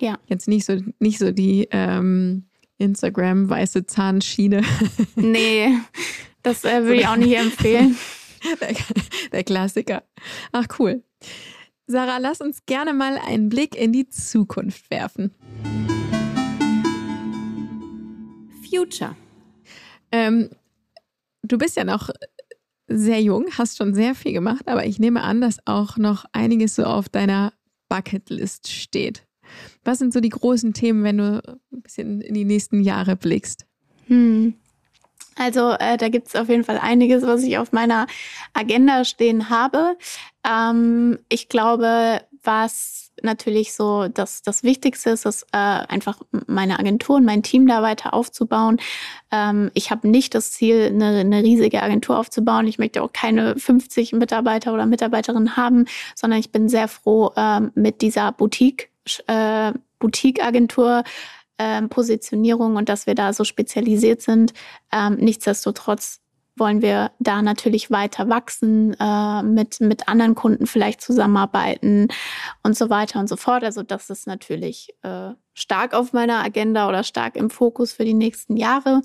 Ja. Jetzt nicht so, nicht so die ähm, Instagram weiße Zahnschiene. Nee, das äh, würde ich auch nicht empfehlen. Der, der Klassiker. Ach, cool. Sarah, lass uns gerne mal einen Blick in die Zukunft werfen. Future. Ähm, du bist ja noch sehr jung, hast schon sehr viel gemacht, aber ich nehme an, dass auch noch einiges so auf deiner Bucketlist steht. Was sind so die großen Themen, wenn du ein bisschen in die nächsten Jahre blickst? Hm. Also äh, da gibt es auf jeden Fall einiges, was ich auf meiner Agenda stehen habe. Ähm, ich glaube, was natürlich so das, das Wichtigste ist, ist äh, einfach meine Agentur und mein Team da weiter aufzubauen. Ähm, ich habe nicht das Ziel, eine, eine riesige Agentur aufzubauen. Ich möchte auch keine 50 Mitarbeiter oder Mitarbeiterinnen haben, sondern ich bin sehr froh äh, mit dieser Boutique, äh, Boutique-Agentur ähm, Positionierung und dass wir da so spezialisiert sind. Ähm, nichtsdestotrotz wollen wir da natürlich weiter wachsen, äh, mit, mit anderen Kunden vielleicht zusammenarbeiten und so weiter und so fort. Also das ist natürlich äh, stark auf meiner Agenda oder stark im Fokus für die nächsten Jahre.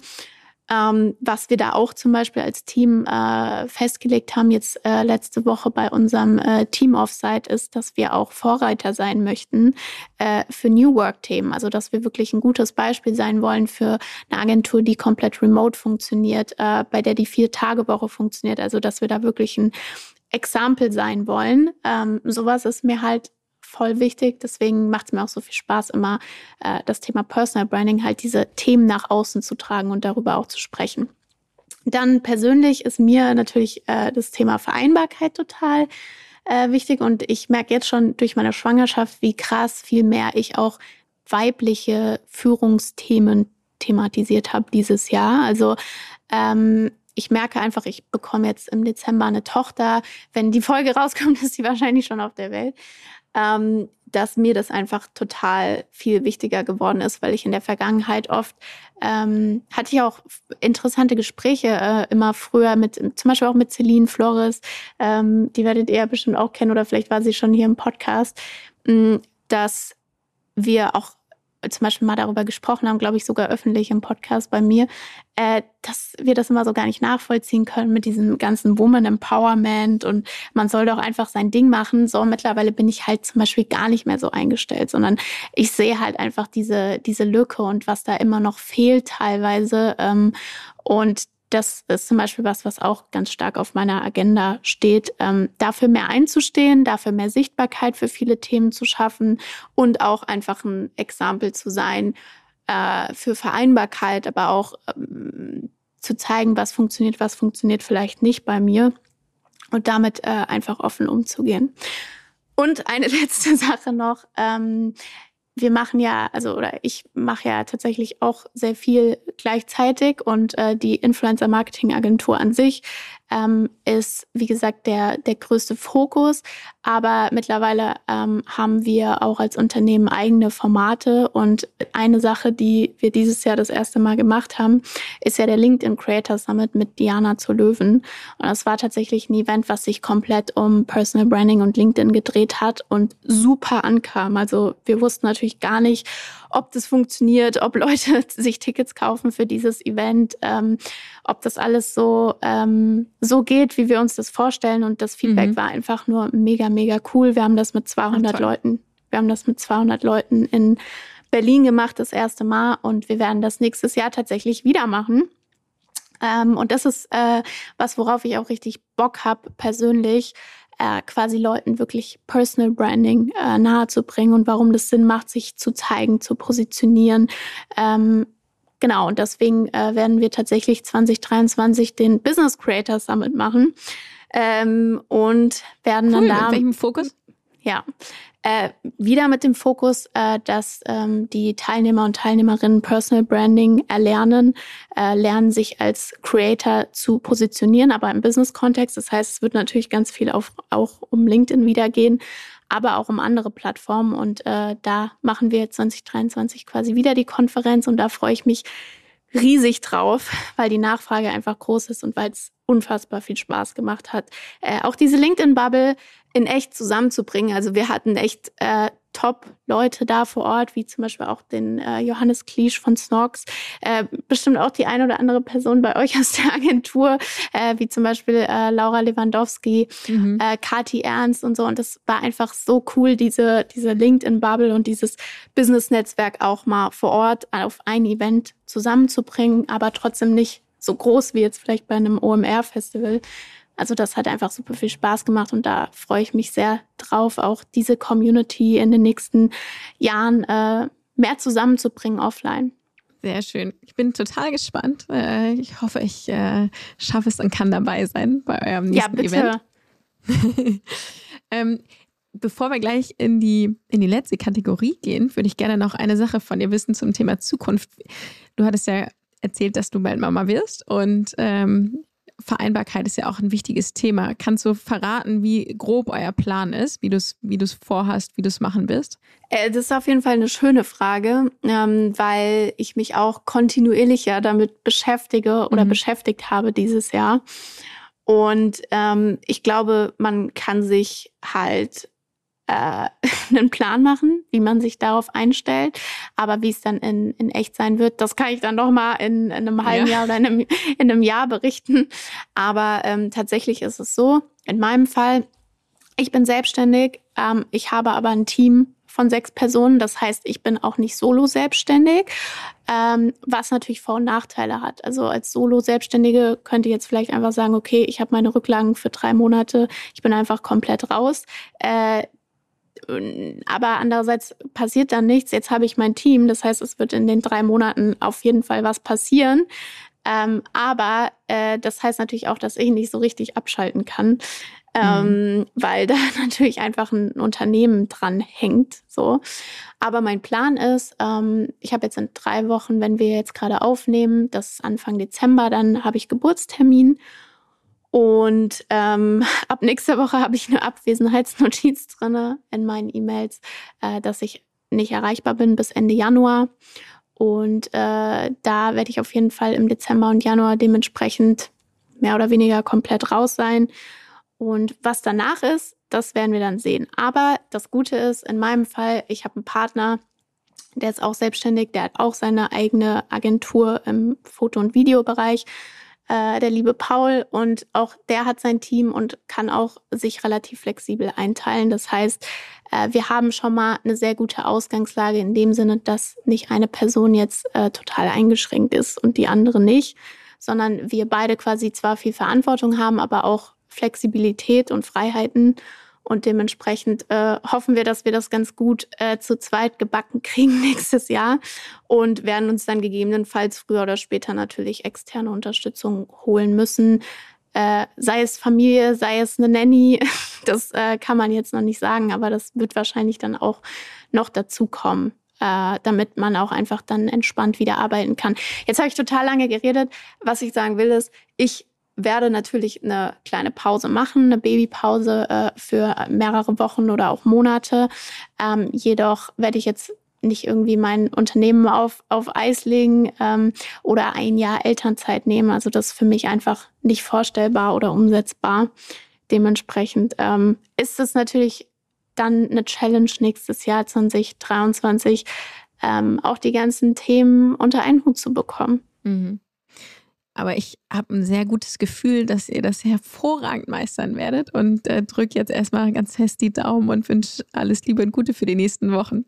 Ähm, was wir da auch zum Beispiel als Team äh, festgelegt haben, jetzt äh, letzte Woche bei unserem äh, Team-Offsite, ist, dass wir auch Vorreiter sein möchten äh, für New Work-Themen. Also, dass wir wirklich ein gutes Beispiel sein wollen für eine Agentur, die komplett remote funktioniert, äh, bei der die Vier-Tage-Woche funktioniert. Also, dass wir da wirklich ein Example sein wollen. Ähm, sowas ist mir halt voll wichtig. Deswegen macht es mir auch so viel Spaß, immer äh, das Thema Personal Branding, halt diese Themen nach außen zu tragen und darüber auch zu sprechen. Dann persönlich ist mir natürlich äh, das Thema Vereinbarkeit total äh, wichtig und ich merke jetzt schon durch meine Schwangerschaft, wie krass viel mehr ich auch weibliche Führungsthemen thematisiert habe dieses Jahr. Also ähm, ich merke einfach, ich bekomme jetzt im Dezember eine Tochter. Wenn die Folge rauskommt, ist sie wahrscheinlich schon auf der Welt ähm, dass mir das einfach total viel wichtiger geworden ist, weil ich in der Vergangenheit oft ähm, hatte ich auch interessante Gespräche äh, immer früher mit, zum Beispiel auch mit Celine Flores, ähm, die werdet ihr ja bestimmt auch kennen oder vielleicht war sie schon hier im Podcast, mh, mm, dass wir auch zum Beispiel mal darüber gesprochen haben, glaube ich sogar öffentlich im Podcast bei mir, äh, dass wir das immer so gar nicht nachvollziehen können mit diesem ganzen Woman Empowerment und man soll doch einfach sein Ding machen. So mittlerweile bin ich halt zum Beispiel gar nicht mehr so eingestellt, sondern ich sehe halt einfach diese diese Lücke und was da immer noch fehlt teilweise ähm, und das ist zum Beispiel was, was auch ganz stark auf meiner Agenda steht, ähm, dafür mehr einzustehen, dafür mehr Sichtbarkeit für viele Themen zu schaffen und auch einfach ein Exempel zu sein äh, für Vereinbarkeit, aber auch ähm, zu zeigen, was funktioniert, was funktioniert vielleicht nicht bei mir und damit äh, einfach offen umzugehen. Und eine letzte Sache noch. Ähm, wir machen ja, also oder ich mache ja tatsächlich auch sehr viel gleichzeitig und äh, die Influencer Marketing Agentur an sich ähm, ist, wie gesagt, der, der größte Fokus. Aber mittlerweile ähm, haben wir auch als Unternehmen eigene Formate. Und eine Sache, die wir dieses Jahr das erste Mal gemacht haben, ist ja der LinkedIn Creator Summit mit Diana zu Löwen. Und das war tatsächlich ein Event, was sich komplett um Personal Branding und LinkedIn gedreht hat und super ankam. Also wir wussten natürlich gar nicht, ob das funktioniert, ob Leute sich Tickets kaufen für dieses Event, ähm, ob das alles so, ähm, so geht, wie wir uns das vorstellen. Und das Feedback mhm. war einfach nur mega, mega cool. Wir haben das mit 200 Leuten, wir haben das mit 200 Leuten in Berlin gemacht, das erste Mal. Und wir werden das nächstes Jahr tatsächlich wieder machen. Ähm, und das ist äh, was, worauf ich auch richtig Bock habe persönlich, äh, quasi Leuten wirklich Personal Branding äh, nahezubringen und warum das Sinn macht, sich zu zeigen, zu positionieren. Ähm, genau, und deswegen äh, werden wir tatsächlich 2023 den Business Creator Summit machen ähm, und werden cool, dann da. Mit welchem Fokus? Ja, äh, wieder mit dem Fokus, äh, dass ähm, die Teilnehmer und Teilnehmerinnen Personal Branding erlernen, äh, lernen sich als Creator zu positionieren, aber im Business-Kontext. Das heißt, es wird natürlich ganz viel auf, auch um LinkedIn wieder gehen, aber auch um andere Plattformen. Und äh, da machen wir 2023 quasi wieder die Konferenz und da freue ich mich riesig drauf, weil die Nachfrage einfach groß ist und weil es unfassbar viel Spaß gemacht hat. Äh, auch diese LinkedIn-Bubble in echt zusammenzubringen. Also wir hatten echt äh, Top-Leute da vor Ort, wie zum Beispiel auch den äh, Johannes Kliesch von Snorks, äh, bestimmt auch die eine oder andere Person bei euch aus der Agentur, äh, wie zum Beispiel äh, Laura Lewandowski, mhm. äh, Kati Ernst und so. Und das war einfach so cool, diese, diese LinkedIn-Bubble und dieses Business-Netzwerk auch mal vor Ort auf ein Event zusammenzubringen, aber trotzdem nicht so groß wie jetzt vielleicht bei einem OMR-Festival. Also das hat einfach super viel Spaß gemacht und da freue ich mich sehr drauf, auch diese Community in den nächsten Jahren äh, mehr zusammenzubringen offline. Sehr schön. Ich bin total gespannt. Äh, ich hoffe, ich äh, schaffe es und kann dabei sein bei eurem nächsten ja, bitte. Event. ähm, bevor wir gleich in die, in die letzte Kategorie gehen, würde ich gerne noch eine Sache von dir wissen zum Thema Zukunft. Du hattest ja erzählt, dass du bald Mama wirst und ähm, Vereinbarkeit ist ja auch ein wichtiges Thema. Kannst du verraten, wie grob euer Plan ist, wie du es wie vorhast, wie du es machen wirst? Äh, das ist auf jeden Fall eine schöne Frage, ähm, weil ich mich auch kontinuierlich ja damit beschäftige oder mhm. beschäftigt habe dieses Jahr. Und ähm, ich glaube, man kann sich halt äh, einen Plan machen, wie man sich darauf einstellt. Aber wie es dann in, in echt sein wird, das kann ich dann noch mal in, in einem halben ja. Jahr oder in einem, in einem Jahr berichten. Aber ähm, tatsächlich ist es so, in meinem Fall, ich bin selbstständig, ähm, ich habe aber ein Team von sechs Personen. Das heißt, ich bin auch nicht solo selbstständig, ähm, was natürlich Vor- und Nachteile hat. Also als Solo-Selbstständige könnte ich jetzt vielleicht einfach sagen, okay, ich habe meine Rücklagen für drei Monate, ich bin einfach komplett raus. Äh, aber andererseits passiert dann nichts. Jetzt habe ich mein Team, das heißt, es wird in den drei Monaten auf jeden Fall was passieren. Ähm, aber äh, das heißt natürlich auch, dass ich nicht so richtig abschalten kann, ähm, mhm. weil da natürlich einfach ein Unternehmen dran hängt. So. Aber mein Plan ist, ähm, ich habe jetzt in drei Wochen, wenn wir jetzt gerade aufnehmen, das ist Anfang Dezember, dann habe ich Geburtstermin. Und ähm, ab nächster Woche habe ich eine Abwesenheitsnotiz drin in meinen E-Mails, äh, dass ich nicht erreichbar bin bis Ende Januar. Und äh, da werde ich auf jeden Fall im Dezember und Januar dementsprechend mehr oder weniger komplett raus sein. Und was danach ist, das werden wir dann sehen. Aber das Gute ist, in meinem Fall, ich habe einen Partner, der ist auch selbstständig, der hat auch seine eigene Agentur im Foto- und Videobereich äh, der liebe Paul. Und auch der hat sein Team und kann auch sich relativ flexibel einteilen. Das heißt, äh, wir haben schon mal eine sehr gute Ausgangslage in dem Sinne, dass nicht eine Person jetzt äh, total eingeschränkt ist und die andere nicht, sondern wir beide quasi zwar viel Verantwortung haben, aber auch Flexibilität und Freiheiten und dementsprechend äh, hoffen wir, dass wir das ganz gut äh, zu zweit gebacken kriegen nächstes Jahr und werden uns dann gegebenenfalls früher oder später natürlich externe Unterstützung holen müssen. Äh, sei es Familie, sei es eine Nanny, das äh, kann man jetzt noch nicht sagen, aber das wird wahrscheinlich dann auch noch dazu kommen äh, damit man auch einfach dann entspannt wieder arbeiten kann. Jetzt habe ich total lange geredet. Was ich sagen will ist, ich werde natürlich eine kleine Pause machen, eine Babypause äh, für mehrere Wochen oder auch Monate. Ähm, jedoch werde ich jetzt nicht irgendwie mein Unternehmen auf, auf Eis legen ähm, oder ein Jahr Elternzeit nehmen. Also das ist für mich einfach nicht vorstellbar oder umsetzbar. Dementsprechend ähm, ist es natürlich dann eine Challenge nächstes Jahr 2023, ähm, auch die ganzen Themen unter einen Hut zu bekommen. Mhm. Aber ich habe ein sehr gutes Gefühl, dass ihr das hervorragend meistern werdet und äh, drücke jetzt erstmal ganz fest die Daumen und wünsche alles Liebe und Gute für die nächsten Wochen.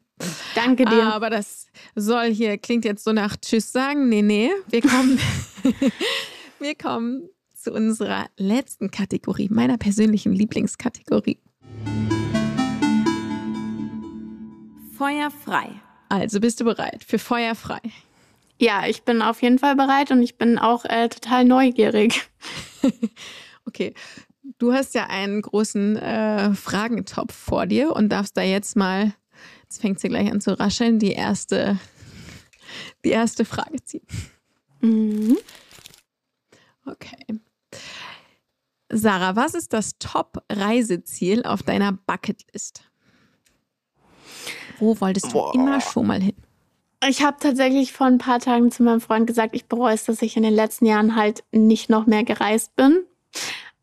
Danke dir. Aber das soll hier, klingt jetzt so nach Tschüss sagen. Nee, nee, wir kommen, wir kommen zu unserer letzten Kategorie, meiner persönlichen Lieblingskategorie. Feuer frei. Also bist du bereit für Feuer frei? Ja, ich bin auf jeden Fall bereit und ich bin auch äh, total neugierig. okay. Du hast ja einen großen äh, Fragentopf vor dir und darfst da jetzt mal, jetzt fängt sie gleich an zu rascheln, die erste, die erste Frage ziehen. Mhm. Okay. Sarah, was ist das Top-Reiseziel auf deiner Bucketlist? Wo wolltest du Boah. immer schon mal hin? Ich habe tatsächlich vor ein paar Tagen zu meinem Freund gesagt, ich bereue es, dass ich in den letzten Jahren halt nicht noch mehr gereist bin.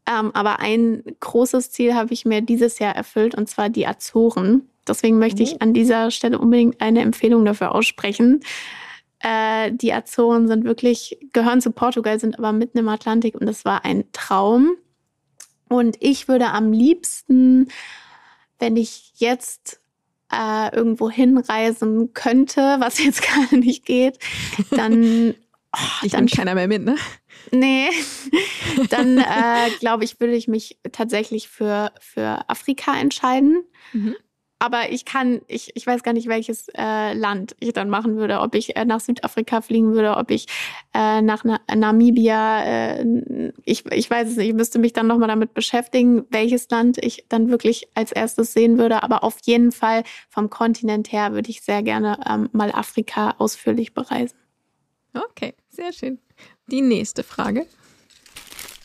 Ähm, aber ein großes Ziel habe ich mir dieses Jahr erfüllt, und zwar die Azoren. Deswegen möchte ich oh. an dieser Stelle unbedingt eine Empfehlung dafür aussprechen. Äh, die Azoren sind wirklich, gehören zu Portugal, sind aber mitten im Atlantik und es war ein Traum. Und ich würde am liebsten, wenn ich jetzt äh, irgendwo hinreisen könnte, was jetzt gerade nicht geht, dann Oh, ich dann keiner mehr mit, ne? Nee, dann äh, glaube ich, würde ich mich tatsächlich für, für Afrika entscheiden. Mhm. Aber ich kann, ich, ich weiß gar nicht, welches äh, Land ich dann machen würde. Ob ich äh, nach Südafrika fliegen würde, ob ich äh, nach Na Namibia, äh, ich, ich weiß es nicht, ich müsste mich dann nochmal damit beschäftigen, welches Land ich dann wirklich als erstes sehen würde. Aber auf jeden Fall vom Kontinent her würde ich sehr gerne ähm, mal Afrika ausführlich bereisen. Okay, sehr schön. Die nächste Frage.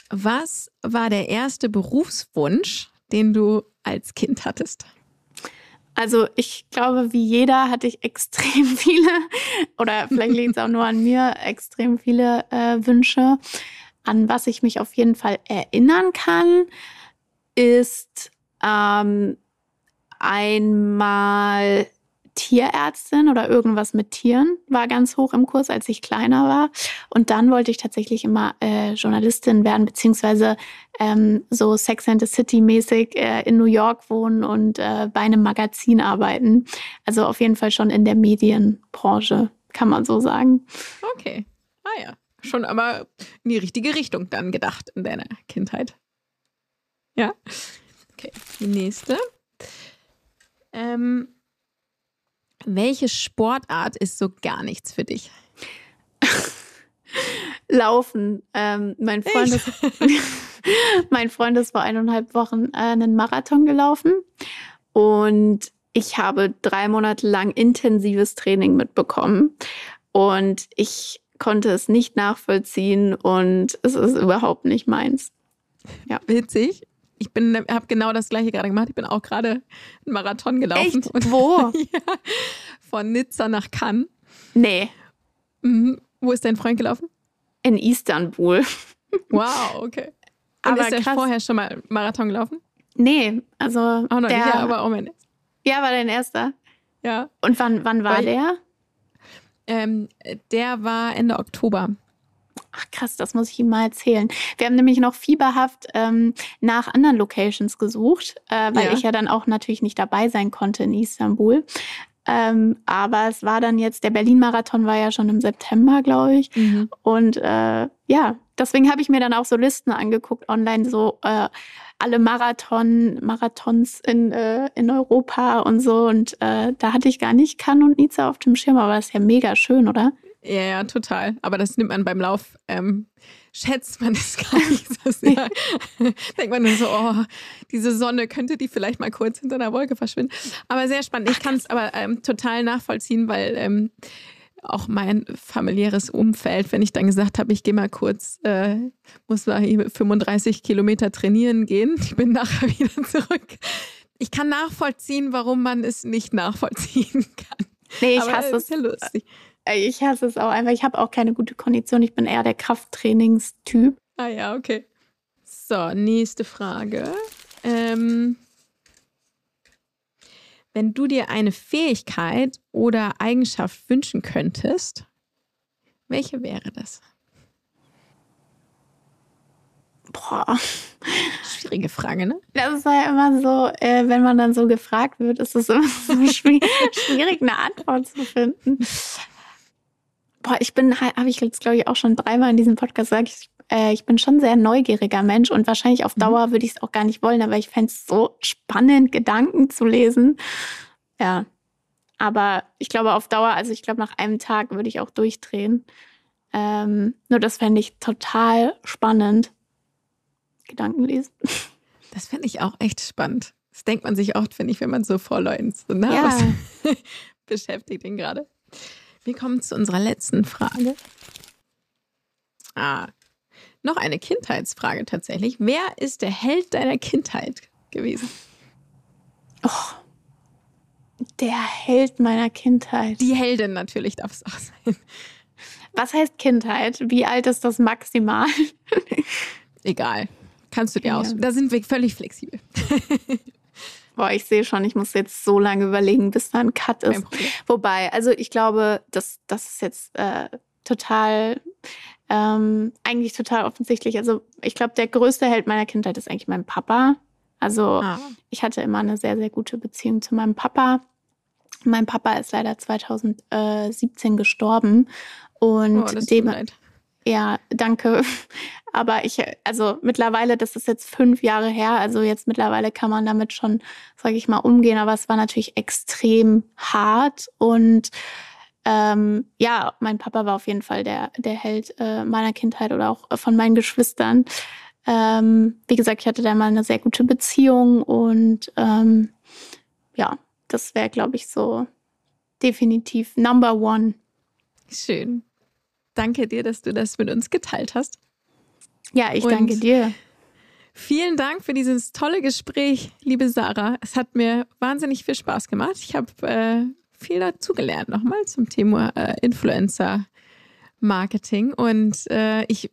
Was war der erste Berufswunsch, den du als Kind hattest? Also ich glaube, wie jeder hatte ich extrem viele, oder vielleicht liegt es auch nur an mir, extrem viele äh, Wünsche. An was ich mich auf jeden Fall erinnern kann, ist ähm, einmal Tierärztin oder irgendwas mit Tieren war ganz hoch im Kurs, als ich kleiner war. Und dann wollte ich tatsächlich immer äh, Journalistin werden, beziehungsweise ähm, so Sex and the City mäßig äh, in New York wohnen und äh, bei einem Magazin arbeiten. Also auf jeden Fall schon in der Medienbranche, kann man so sagen. Okay. Ah ja. Schon aber in die richtige Richtung dann gedacht in deiner Kindheit. Ja. Okay. Die nächste. Ähm, welche Sportart ist so gar nichts für dich? Laufen. Ähm, mein, Freund ist, mein Freund ist vor eineinhalb Wochen äh, einen Marathon gelaufen und ich habe drei Monate lang intensives Training mitbekommen und ich konnte es nicht nachvollziehen und es ist überhaupt nicht meins. Ja. Witzig ich bin, habe genau das gleiche gerade gemacht. Ich bin auch gerade einen Marathon gelaufen. Echt? Und, Wo? ja, von Nizza nach Cannes. Nee. Mhm. Wo ist dein Freund gelaufen? In Istanbul. Wow, okay. Und aber ist krass. vorher schon mal Marathon gelaufen? Nee, also. Auch noch der, nicht, ja, aber auch mein Ja, war dein erster. Ja. Und wann, wann war Weil, der? Ähm, der war Ende Oktober. Ach krass, das muss ich ihm mal erzählen. Wir haben nämlich noch fieberhaft ähm, nach anderen Locations gesucht, äh, weil ja. ich ja dann auch natürlich nicht dabei sein konnte in Istanbul. Ähm, aber es war dann jetzt, der Berlin-Marathon war ja schon im September, glaube ich. Mhm. Und äh, ja, deswegen habe ich mir dann auch so Listen angeguckt online, so äh, alle Marathon, Marathons in, äh, in Europa und so. Und äh, da hatte ich gar nicht Cannes und Nizza auf dem Schirm, aber das ist ja mega schön, oder? Ja, ja, total. Aber das nimmt man beim Lauf, ähm, schätzt man es gar nicht so sehr. Denkt man nur so, oh, diese Sonne könnte die vielleicht mal kurz hinter einer Wolke verschwinden. Aber sehr spannend. Ich kann es aber ähm, total nachvollziehen, weil ähm, auch mein familiäres Umfeld, wenn ich dann gesagt habe, ich gehe mal kurz, äh, muss mal 35 Kilometer trainieren gehen, ich bin nachher wieder zurück. Ich kann nachvollziehen, warum man es nicht nachvollziehen kann. Nee, ich aber hasse es. Ja lustig. Ich hasse es auch einfach. Ich habe auch keine gute Kondition. Ich bin eher der Krafttrainingstyp. Ah ja, okay. So, nächste Frage. Ähm, wenn du dir eine Fähigkeit oder Eigenschaft wünschen könntest, welche wäre das? Boah. Schwierige Frage, ne? Das ist ja immer so, äh, wenn man dann so gefragt wird, ist es immer so schwierig, schwierig, eine Antwort zu finden. Boah, ich bin, habe ich jetzt glaube ich auch schon dreimal in diesem Podcast gesagt, ich, äh, ich bin schon sehr neugieriger Mensch und wahrscheinlich auf mhm. Dauer würde ich es auch gar nicht wollen, aber ich fände es so spannend, Gedanken zu lesen. Ja, aber ich glaube auf Dauer, also ich glaube nach einem Tag würde ich auch durchdrehen. Ähm, nur das fände ich total spannend. Gedanken lesen. Das fände ich auch echt spannend. Das denkt man sich oft, finde ich, wenn man so vor Leuten so nah ja. beschäftigt ihn gerade. Wir kommen zu unserer letzten Frage. Ah, noch eine Kindheitsfrage tatsächlich. Wer ist der Held deiner Kindheit gewesen? Oh, der Held meiner Kindheit. Die Heldin natürlich darf es auch sein. Was heißt Kindheit? Wie alt ist das maximal? Egal. Kannst du dir ja. aus. Da sind wir völlig flexibel. Boah, ich sehe schon, ich muss jetzt so lange überlegen, bis da ein Cut ist. Wobei, also ich glaube, das, das ist jetzt äh, total, ähm, eigentlich total offensichtlich. Also ich glaube, der größte Held meiner Kindheit ist eigentlich mein Papa. Also ah. ich hatte immer eine sehr, sehr gute Beziehung zu meinem Papa. Mein Papa ist leider 2017 gestorben und oh, das dem. Ja, danke. Aber ich, also mittlerweile, das ist jetzt fünf Jahre her, also jetzt mittlerweile kann man damit schon, sage ich mal, umgehen. Aber es war natürlich extrem hart und ähm, ja, mein Papa war auf jeden Fall der, der Held äh, meiner Kindheit oder auch von meinen Geschwistern. Ähm, wie gesagt, ich hatte da mal eine sehr gute Beziehung und ähm, ja, das wäre, glaube ich, so definitiv Number One. Schön. Danke dir, dass du das mit uns geteilt hast. Ja, ich und danke dir. Vielen Dank für dieses tolle Gespräch, liebe Sarah. Es hat mir wahnsinnig viel Spaß gemacht. Ich habe äh, viel dazugelernt nochmal zum Thema äh, Influencer Marketing. Und äh, ich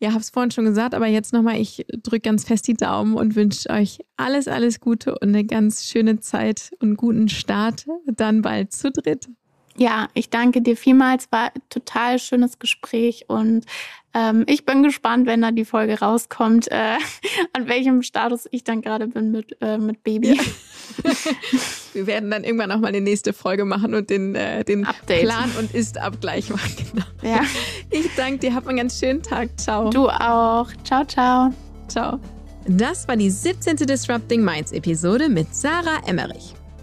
ja, habe es vorhin schon gesagt, aber jetzt nochmal, ich drücke ganz fest die Daumen und wünsche euch alles, alles Gute und eine ganz schöne Zeit und guten Start dann bald zu dritt. Ja, ich danke dir vielmals. War ein total schönes Gespräch und ähm, ich bin gespannt, wenn da die Folge rauskommt, äh, an welchem Status ich dann gerade bin mit, äh, mit Baby. Wir werden dann irgendwann auch mal eine nächste Folge machen und den, äh, den Plan und Ist-Abgleich machen. Genau. Ja. Ich danke dir. Hab einen ganz schönen Tag. Ciao. Du auch. Ciao, ciao. Ciao. Das war die 17. Disrupting Minds Episode mit Sarah Emmerich.